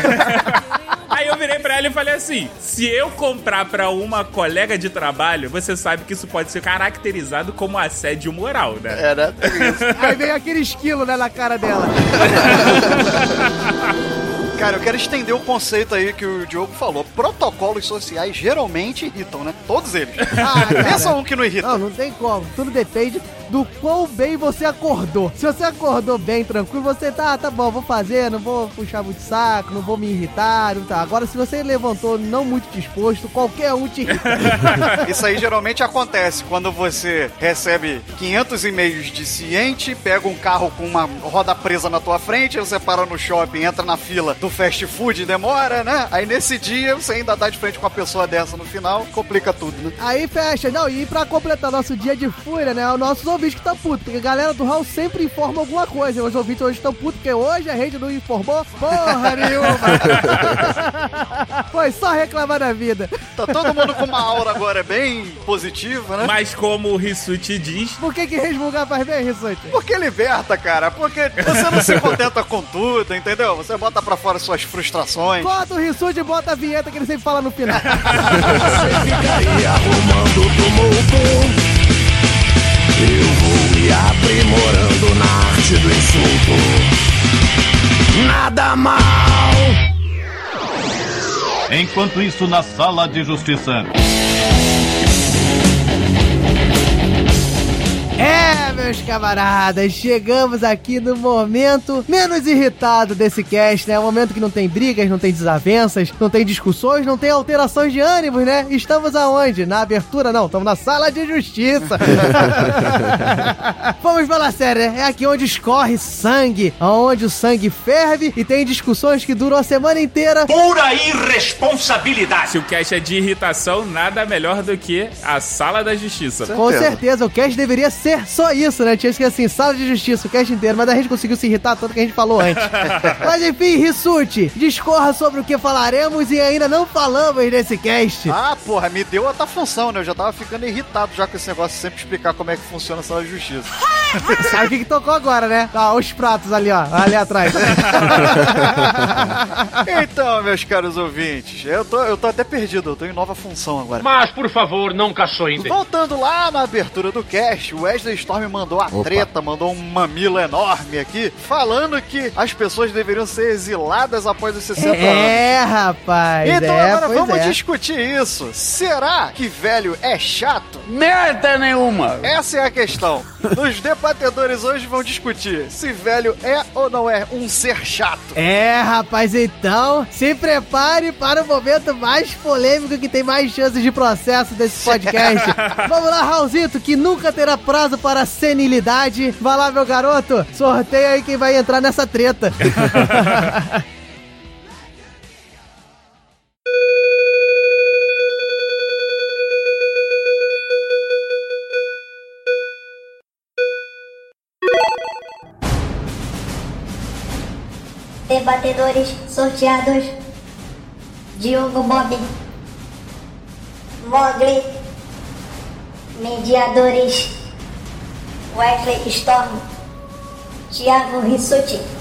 Ela e falei assim: se eu comprar pra uma colega de trabalho, você sabe que isso pode ser caracterizado como assédio moral, né? Era isso. Aí veio aquele esquilo, né, na cara dela. Cara, eu quero estender o conceito aí que o Diogo falou. Protocolos sociais geralmente irritam, né? Todos eles. Ah, cara. Pensa um que não irrita. Não, não tem como. Tudo depende do quão bem você acordou. Se você acordou bem, tranquilo, você tá, tá bom, vou fazer, não vou puxar muito saco, não vou me irritar, não tá. Agora, se você levantou não muito disposto, qualquer um te irrita. Isso aí geralmente acontece quando você recebe 500 e-mails de ciente, pega um carro com uma roda presa na tua frente, você para no shopping, entra na fila do fast food e demora, né? Aí nesse dia você ainda dá de frente com uma pessoa dessa no final, complica tudo, né? Aí fecha. Não, e pra completar nosso dia de fúria, né? Os nossos ouvintes que estão putos. Porque a galera do Hall sempre informa alguma coisa. Os ouvintes hoje estão putos porque hoje a rede não informou porra nenhuma. Foi só reclamar da vida. Tá todo mundo com uma aura agora bem positiva, né? Mas como o Rissuti diz, Por que que resmungar faz bem, Rissuti? Porque liberta, cara. Porque você não se contenta com tudo, entendeu? Você bota pra fora suas frustrações. Corta o Rissuti e bota a vinheta que ele sempre fala no final. Ficaria arrumando tumulto. Eu vou me aprimorando na arte do insulto. Nada mal. Enquanto isso, na sala de justiça. É, meus camaradas, chegamos aqui no momento menos irritado desse cast, né? O momento que não tem brigas, não tem desavenças, não tem discussões, não tem alterações de ânimos, né? Estamos aonde? Na abertura? Não, estamos na sala de justiça. Vamos falar sério, né? É aqui onde escorre sangue, onde o sangue ferve e tem discussões que duram a semana inteira. Pura irresponsabilidade. se o cast é de irritação, nada melhor do que a sala da justiça. Com certeza, o cast deveria ser só isso, né? Tinha que ser assim, sala de justiça, o cast inteiro, mas a gente conseguiu se irritar tanto que a gente falou antes. mas enfim, Rissuti, discorra sobre o que falaremos e ainda não falamos nesse cast. Ah, porra, me deu outra função, né? Eu já tava ficando irritado já com esse negócio de sempre explicar como é que funciona a sala de justiça. Sabe o que, que tocou agora, né? Ah, os pratos ali, ó, ali atrás. então, meus caros ouvintes, eu tô, eu tô até perdido, eu tô em nova função agora. Mas, por favor, não caçoem. Voltando lá na abertura do cast, o Wesley Storm mandou a treta, mandou um mamilo enorme aqui, falando que as pessoas deveriam ser exiladas após os 60 anos. é, rapaz. Então é, agora vamos é. discutir isso. Será que velho é chato? Merda nenhuma. Essa é a questão. Os debatedores hoje vão discutir se velho é ou não é um ser chato. É, rapaz, então se prepare para o momento mais polêmico que tem mais chances de processo desse podcast. Vamos lá, Raulzito, que nunca terá prazo para senilidade. Vai lá, meu garoto, sorteia aí quem vai entrar nessa treta. Debatedores sorteados: Diogo Bob, Mogli, Mediadores: Wesley Storm, Thiago Rissuti.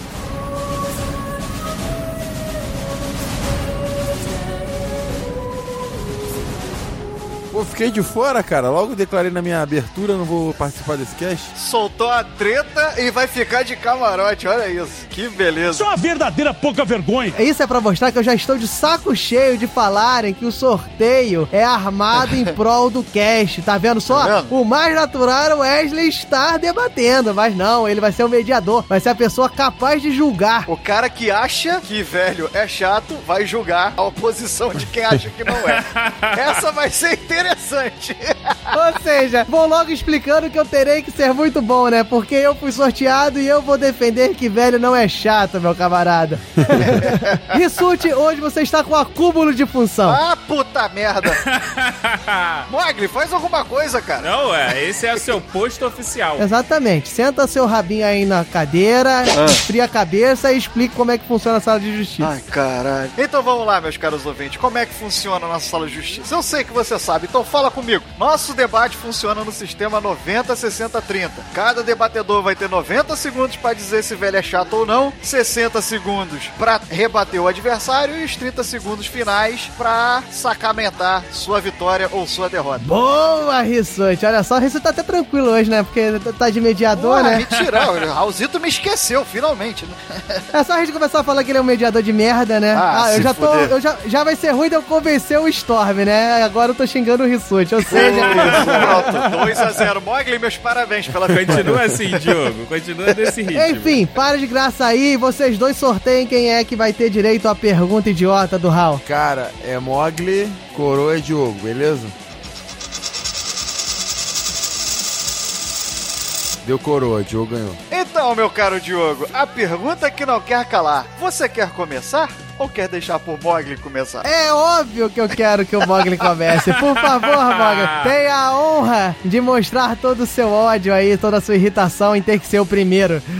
Pô, fiquei de fora, cara. Logo declarei na minha abertura, não vou participar desse cast. Soltou a treta e vai ficar de camarote. Olha isso. Que beleza. uma verdadeira pouca vergonha. Isso é pra mostrar que eu já estou de saco cheio de falarem que o sorteio é armado em prol do cast. Tá vendo só? Tá vendo? O mais natural era o Wesley estar debatendo, mas não, ele vai ser o mediador, vai ser a pessoa capaz de julgar. O cara que acha que velho é chato vai julgar a oposição de quem acha que não é. Essa vai ser interessante. Ou seja, vou logo explicando que eu terei que ser muito bom, né? Porque eu fui sorteado e eu vou defender que velho não é chato, meu camarada. Rissuti, hoje você está com acúmulo de função. Ah, puta merda. Mogli, faz alguma coisa, cara. Não, é, esse é o seu posto oficial. Exatamente. Senta seu rabinho aí na cadeira, esfria a cabeça e explica como é que funciona a sala de justiça. Ai, caralho. Então vamos lá, meus caros ouvintes. Como é que funciona a nossa sala de justiça? Eu sei que você sabe, então fala comigo. Nosso debate funciona no sistema 90, 60, 30. Cada debatedor vai ter 90 segundos para dizer se velho é chato ou não, 60 segundos para rebater o adversário e os 30 segundos finais para sacramentar sua vitória ou sua derrota. Boa, Rissuti. Olha só, o Rissuti tá até tranquilo hoje, né? Porque tá de mediador, Porra, né? mentira, o Raulzito me esqueceu, finalmente. né? É só a gente começar a falar que ele é um mediador de merda, né? Ah, eu se já tô. fuder. Eu já, já vai ser ruim de eu convencer o Storm, né? Agora eu tô xingando o Rissuti. Ou seja, Pronto, 2x0. Mogli, meus parabéns pela vitória. Continua assim, Diogo. Continua desse ritmo. Enfim, para de graça aí. Vocês dois sorteiem quem é que vai ter direito à pergunta idiota do Hal. Cara, é Mogli, Coroa e Diogo, beleza? Deu coroa, Diogo ganhou. Então, meu caro Diogo, a pergunta que não quer calar. Você quer começar ou quer deixar por Mogli começar? É óbvio que eu quero que o Mogli comece. Por favor, Mogli, tenha a honra de mostrar todo o seu ódio aí, toda a sua irritação em ter que ser o primeiro.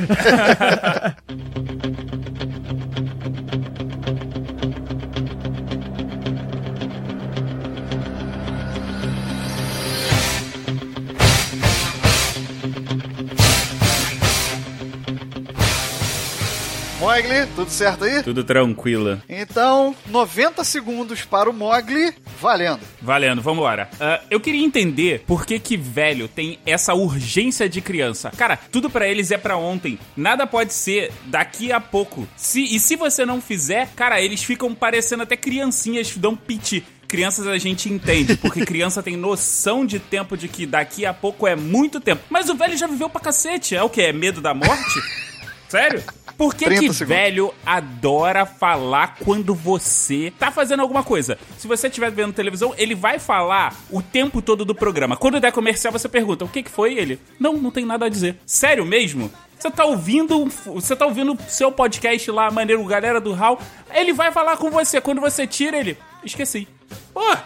Mogli, tudo certo aí? Tudo tranquilo. Então, 90 segundos para o Mogli, valendo. Valendo, vambora. Uh, eu queria entender por que que velho tem essa urgência de criança. Cara, tudo pra eles é pra ontem. Nada pode ser daqui a pouco. Se, e se você não fizer, cara, eles ficam parecendo até criancinhas, dão piti. Crianças a gente entende, porque criança tem noção de tempo de que daqui a pouco é muito tempo. Mas o velho já viveu pra cacete. É o que? É medo da morte? Sério? Por que, 30 que velho adora falar quando você tá fazendo alguma coisa? Se você estiver vendo televisão, ele vai falar o tempo todo do programa. Quando der comercial, você pergunta: o que, que foi ele? Não, não tem nada a dizer. Sério mesmo? Você tá ouvindo, você tá ouvindo seu podcast lá, maneiro, galera do Hall. Ele vai falar com você. Quando você tira ele, esqueci. Pô,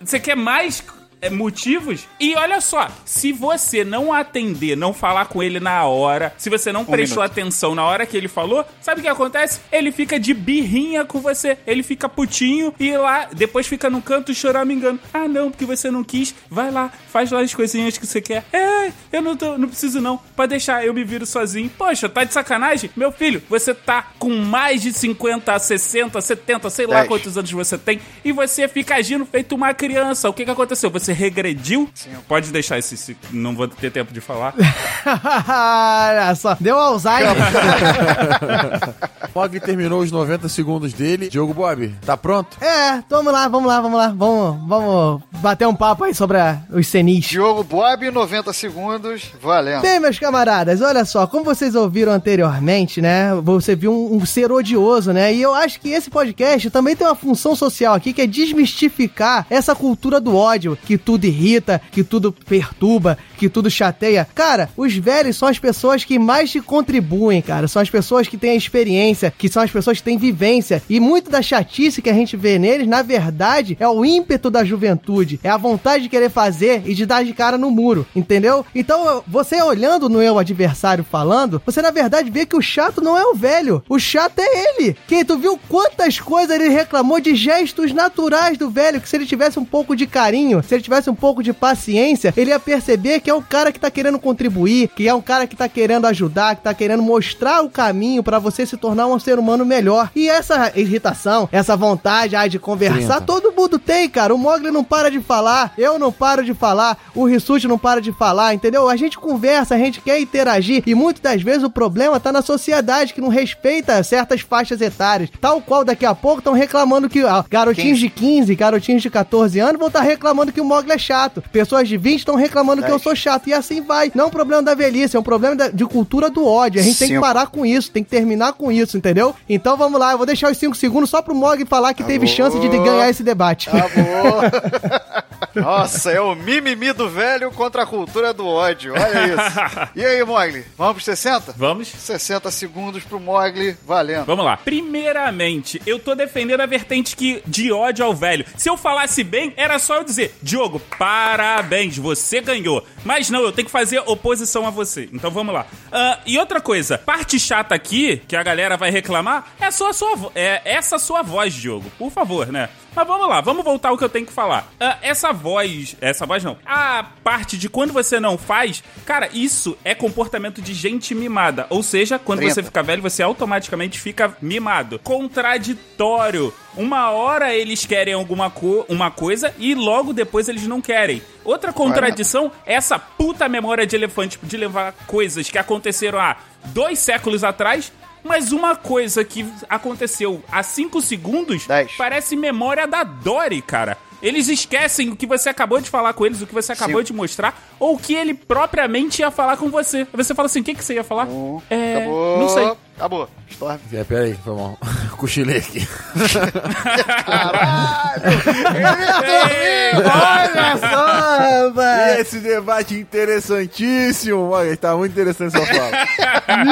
você quer mais motivos? E olha só, se você não atender, não falar com ele na hora, se você não prestou minuto. atenção na hora que ele falou, sabe o que acontece? Ele fica de birrinha com você. Ele fica putinho e lá, depois fica no canto choramingando. Ah, não, porque você não quis. Vai lá, faz lá as coisinhas que você quer. É, eu não, tô, não preciso não. Pode deixar, eu me viro sozinho. Poxa, tá de sacanagem? Meu filho, você tá com mais de 50, 60, 70, sei lá quantos anos você tem, e você fica agindo feito uma criança. O que que aconteceu? Você regrediu? Pode deixar esse, esse- Não vou ter tempo de falar. Olha só, deu Alzheimer. Mogli terminou os 90 segundos dele. Diogo Bob, tá pronto? é, vamos lá, vamos lá, vamos lá. Vamos, vamos bater um papo aí sobre a- os cenis. Diogo Bob, 90 segundos, valendo. Bem, meus camaradas, olha só, como vocês ouviram anteriormente, né? Você viu um, um ser odioso, né? E eu acho que esse podcast também tem uma função social aqui que é desmistificar essa cultura do ódio, que tudo irrita, que tudo perturba, que tudo chateia. Cara, os velhos são as pessoas que mais te contribuem, cara. São as pessoas que têm a experiência, que são as pessoas que têm vivência. E muito da chatice que a gente vê neles, na verdade, é o ímpeto da juventude. É a vontade de querer fazer e de dar de cara no muro, entendeu? Então, você olhando no eu adversário falando, você na verdade vê que o chato não é o velho. O chato é ele. Que tu viu quantas coisas ele reclamou de gestos naturais do velho, que se ele tivesse um pouco de carinho, se ele tivesse um pouco de paciência, ele ia perceber que é o cara que tá querendo contribuir, que é um cara que tá querendo ajudar, que tá querendo mostrar o caminho pra você se tornar um ser humano melhor. E essa irritação, essa vontade ai, de conversar, 30. todo mundo tem, cara. O Mogli não para de falar, eu não paro de falar, o Rissuti não para de falar, entendeu? A gente conversa, a gente quer interagir e muitas das vezes o problema tá na sociedade que não respeita certas faixas etárias. Tal qual daqui a pouco estão reclamando que ah, garotinhos de 15, garotinhos de 14 anos vão estar reclamando que o Mogli é chato. Pessoas de 20 estão reclamando que eu sou chato e assim vai. Não é um problema da velhice, é um problema da- de cultura do ódio. A gente tem que parar com isso, tem que terminar com isso, entendeu? Então vamos lá, eu vou deixar os 5 segundos só pro Mogli falar que teve chance de ganhar esse debate. Acabou. Nossa, é o mimimi do velho contra a cultura do ódio. Olha isso. E aí, Mogli? Vamos pros 60? Vamos? 60 segundos pro Mogli, valendo. Vamos lá. Primeiramente, eu tô defendendo a vertente que de ódio ao velho. Se eu falasse bem, era só eu dizer, Diogo, parabéns, você ganhou. Mas não, eu tenho que fazer oposição a você. Então vamos lá. Ah, e outra coisa, parte chata aqui, que a galera vai reclamar, é só a sua é essa sua voz, Diogo. Por favor, né? Mas vamos lá, vamos voltar ao que eu tenho que falar. Ah, essa voz, essa voz não, a parte de quando você não faz, cara, isso é comportamento de gente mimada. Ou seja, quando 30. você fica velho, você automaticamente fica mimado. Contraditório. Uma hora eles querem alguma co uma coisa e logo depois eles não querem. Outra contradição é essa puta memória de elefante de levar coisas que aconteceram há dois séculos atrás. Mas uma coisa que aconteceu há cinco segundos Dez. parece memória da Dory, cara. Eles esquecem o que você acabou de falar com eles, o que você acabou Sim. de mostrar, ou o que ele propriamente ia falar com você. Aí você fala assim: o que, que você ia falar? É. Acabou. Não sei. Acabou. Storm. É, pera aí, foi mal. Cochilei aqui. Olha só, rapaz. esse debate interessantíssimo, Mogli. Tá muito interessante sua fala.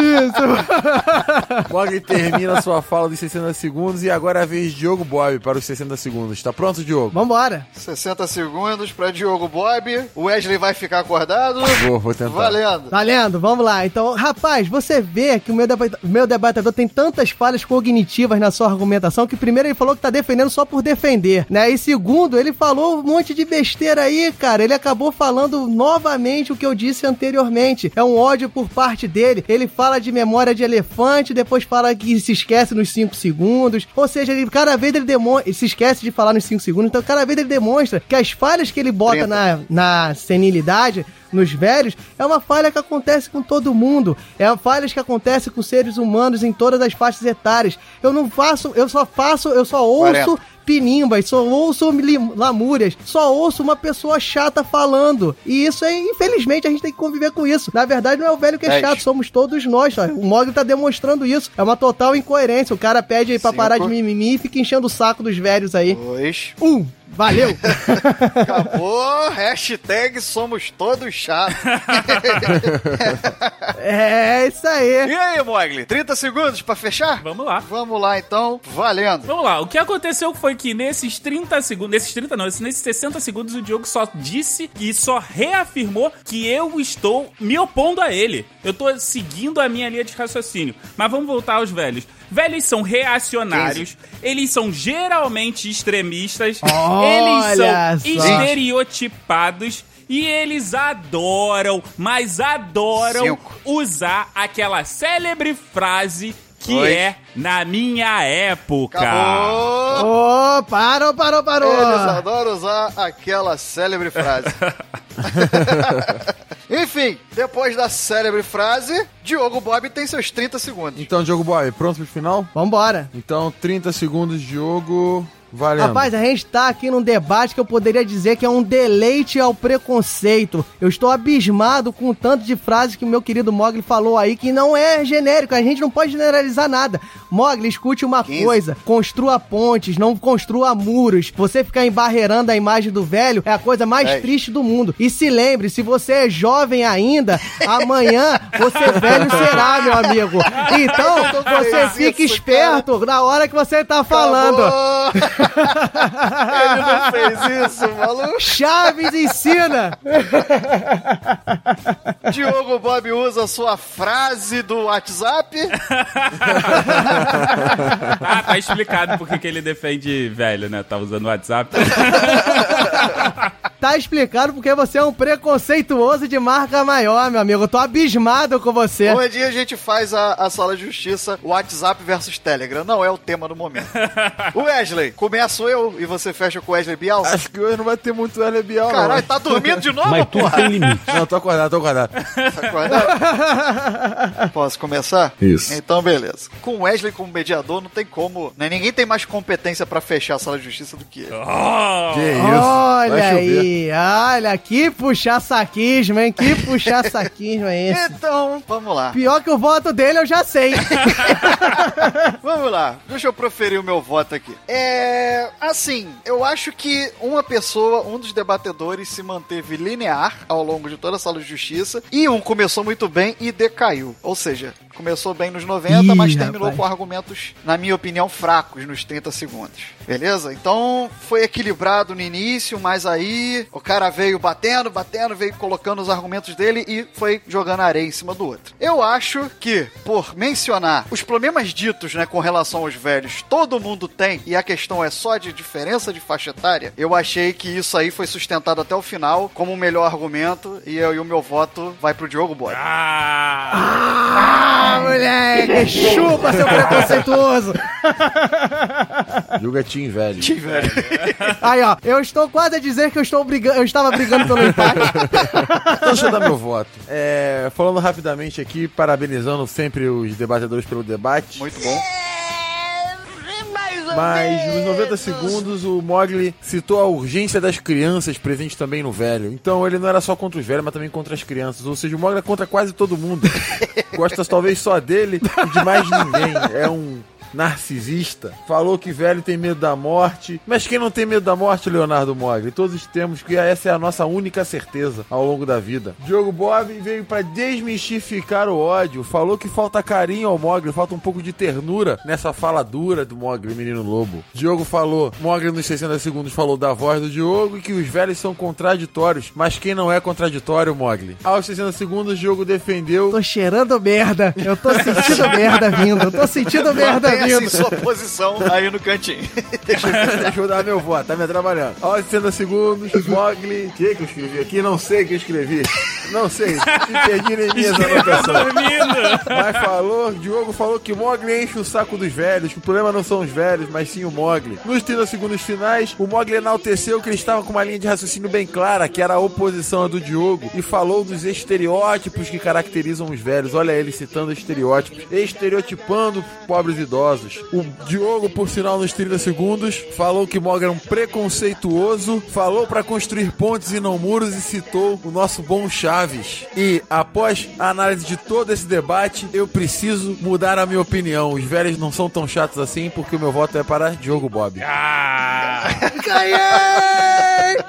Isso. Mogli termina sua fala dos 60 segundos e agora é a vez de Diogo Bob para os 60 segundos. Tá pronto, Diogo? Vambora. 60 segundos pra Diogo Bob. O Wesley vai ficar acordado. Vou, vou tentar. Valendo. Valendo, vamos lá. Então, rapaz, você vê que o meu, deba- meu debatedor tem tantas falhas cognitivas na sua argumentação que primeiro ele falou que tá defendendo só por defender, né? E segundo, ele falou um monte de besteira aí, cara. Ele acabou falando novamente o que eu disse anteriormente. É um ódio por parte dele. Ele fala de memória de elefante, depois fala que se esquece nos 5 segundos. Ou seja, ele cada vez ele demonstra, se esquece de falar nos 5 segundos. Então, cada vez ele demonstra que as falhas que ele bota 30. na, na senilidade nos velhos é uma falha que acontece com todo mundo. É uma falha que acontece com seres humanos em todas as faixas etárias. Eu não faço, eu só faço, eu só ouço 40. Pinimbas, só ouço lamúrias, só ouço uma pessoa chata falando. E isso é, infelizmente, a gente tem que conviver com isso. Na verdade, não é o velho que é Dez. chato, somos todos nós. O Mogli tá demonstrando isso. É uma total incoerência. O cara pede aí pra Cinco. parar de mimimi e fica enchendo o saco dos velhos aí. Dois. Um, valeu! Acabou. Hashtag somos todos chatos. é isso aí. E aí, Mogli? 30 segundos pra fechar? Vamos lá. Vamos lá, então. Valendo. Vamos lá, o que aconteceu foi que nesses 30 segundos, nesses 30 não, nesses 60 segundos o Diogo só disse e só reafirmou que eu estou me opondo a ele. Eu tô seguindo a minha linha de raciocínio. Mas vamos voltar aos velhos. Velhos são reacionários, eles são geralmente extremistas, eles Olha são só. estereotipados e eles adoram, mas adoram Cinco. usar aquela célebre frase que Oi. é na minha época. Acabou. Ô, parou, parou, parou. Eles adoram usar aquela célebre frase. Enfim, depois da célebre frase, Diogo Bob tem seus 30 segundos. Então, Diogo Bob, pronto pro final? Vambora. Então, 30 segundos, Diogo. Valendo. Rapaz, a gente tá aqui num debate que eu poderia dizer que é um deleite ao preconceito. Eu estou abismado com o tanto de frases que o meu querido Mogli falou aí, que não é genérico, a gente não pode generalizar nada. Mogli, escute uma 15. coisa, construa pontes, não construa muros. Você ficar embarreirando a imagem do velho é a coisa mais 10. triste do mundo. E se lembre, se você é jovem ainda, amanhã você velho será, meu amigo. Então, você fica isso, esperto na hora que você tá falando. Ele não fez isso, maluco. Chaves ensina! Diogo Bob usa sua frase do WhatsApp. Ah, tá explicado porque que ele defende velho, né? Tá usando o WhatsApp. Tá explicado porque você é um preconceituoso de marca maior, meu amigo. Eu tô abismado com você. Um dia a gente faz a, a sala de justiça WhatsApp versus Telegram. Não é o tema do momento. Wesley, começo eu e você fecha com o Wesley Bial. Acho que hoje não vai ter muito L Bial. Caralho, tá dormindo de novo, Mas porra? tem limite. Não, tô acordado, tô acordado. Tá acordado? Posso começar? Isso. Então, beleza. Com o Wesley como mediador, não tem como. Né? Ninguém tem mais competência pra fechar a sala de justiça do que ele. Oh! Que isso? Vai Olha chover. Aí, olha, que puxar saquismo, hein? Que puxar saquismo é esse? Então, vamos lá. Pior que o voto dele eu já sei. Vamos lá, deixa eu proferir o meu voto aqui. É. Assim, eu acho que uma pessoa, um dos debatedores, se manteve linear ao longo de toda a sala de justiça, e um começou muito bem e decaiu. Ou seja, começou bem nos 90, Ih, mas terminou rapaz. com argumentos, na minha opinião, fracos nos 30 segundos. Beleza? Então foi equilibrado no início, mas aí o cara veio batendo, batendo, veio colocando os argumentos dele e foi jogando areia em cima do outro. Eu acho que, por mencionar os problemas ditos, né, com relação aos velhos, todo mundo tem, e a questão é só de diferença de faixa etária, eu achei que isso aí foi sustentado até o final como o melhor argumento, e, eu, e o meu voto vai pro Diogo Boy. Ah! Ah, moleque, chupa, seu preconceituoso. Julga Tim, velho. Que velho. Aí, ó, eu estou quase a dizer que eu, estou brigando, eu estava brigando pelo empate. Então deixa eu dar meu voto. É, falando rapidamente aqui, parabenizando sempre os debatedores pelo debate. Muito bom. Mas nos 90 segundos o Mogli citou a urgência das crianças presentes também no velho. Então ele não era só contra os velhos, mas também contra as crianças. Ou seja, o Mogli é contra quase todo mundo. Gosta talvez só dele e de mais ninguém. É um narcisista, falou que velho tem medo da morte. Mas quem não tem medo da morte, Leonardo Mogli? Todos temos que essa é a nossa única certeza ao longo da vida. Diogo Bob veio para desmistificar o ódio, falou que falta carinho ao Mogli, falta um pouco de ternura nessa fala dura do Mogli, menino lobo. Diogo falou, Mogli nos 60 segundos falou da voz do Diogo e que os velhos são contraditórios, mas quem não é contraditório, Mogli? Aos 60 segundos, Diogo defendeu. Tô cheirando merda. Eu tô sentindo merda vindo. Eu tô sentindo merda Mantenha vindo. assim sua posição aí no cantinho. Deixa, eu dar meu voto, tá me atrapalhando. Aos 60 segundos, Mogli. O que que eu escrevi aqui? Não sei o que eu escrevi. Não sei. Me perdi em minhas anotações. Mas falou, Diogo falou que Mogli enche o saco dos velhos, que o problema não são os velhos, mas sim o Mogli. Nos 30 segundos finais, o Mogli enalteceu que ele estava com uma linha de raciocínio bem clara, que era a oposição à do Diogo, e falou dos estereótipos que caracterizam os velhos. Olha ele citando estereótipos, estereotipando pobres idosos. O Diogo, por sinal, nos 30 segundos, falou que Mogli era um preconceituoso, falou para construir pontes e não muros e citou o nosso bom Chaves. E após a análise de todo esse debate, eu preciso mudar a minha opinião. Os velhos não são tão chatos assim, porque o meu voto é para Diogo Bob. Ah, Ganhei!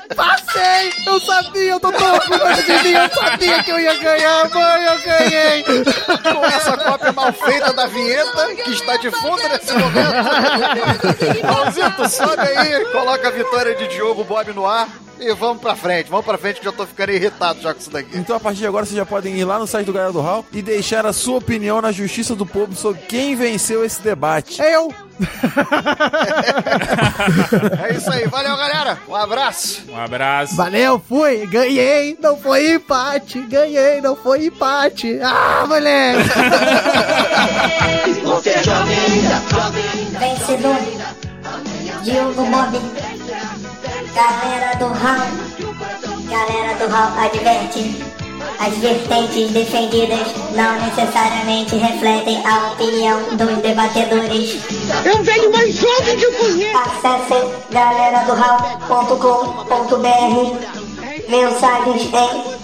Passei! Eu sabia, eu tô tão orgulhoso de mim, eu sabia que eu ia ganhar, mãe, eu ganhei! Com essa cópia mal feita da vinheta que está de fundo nesse momento. Raulzito, sobe aí, coloca a vitória de Diogo Bob no ar e vamos pra frente. Vamos pra frente que eu já tô ficando irritado já com isso daqui. Então, a partir de agora, vocês já podem ir lá no site do Galera do Hall e deixar a sua opinião na Justiça do Povo sobre quem venceu esse debate. Eu! É isso aí, valeu galera, um abraço. um abraço. Valeu, fui, ganhei, não foi empate, ganhei, não foi empate. Ah, moleque! Você é jovem ainda, Vencedor, Diogo Bob. Galera do Hall, galera do Hall adverte. As vertentes defendidas não necessariamente refletem a opinião dos debatedores. É o velho mais jovem que eu conheço. Acesse galeradohall.com.br Mensagens em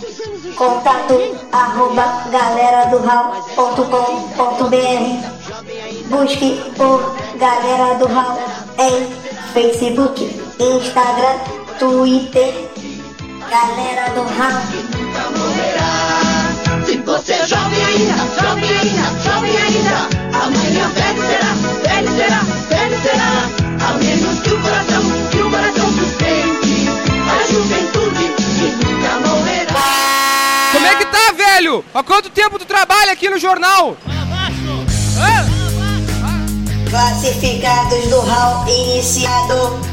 contato arroba galeradohall.com.br Busque por Galera do Hall em Facebook, Instagram, Twitter Galera do Hall você é jovem ainda, jovem ainda, jovem ainda, amanhã velho será, velho será, velho será. A menos que o coração, que o coração sustente a juventude que nunca morrerá. Como é que tá, velho? Há quanto tempo tu trabalha aqui no jornal? Classificados do Hall iniciado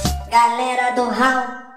Galera do Hall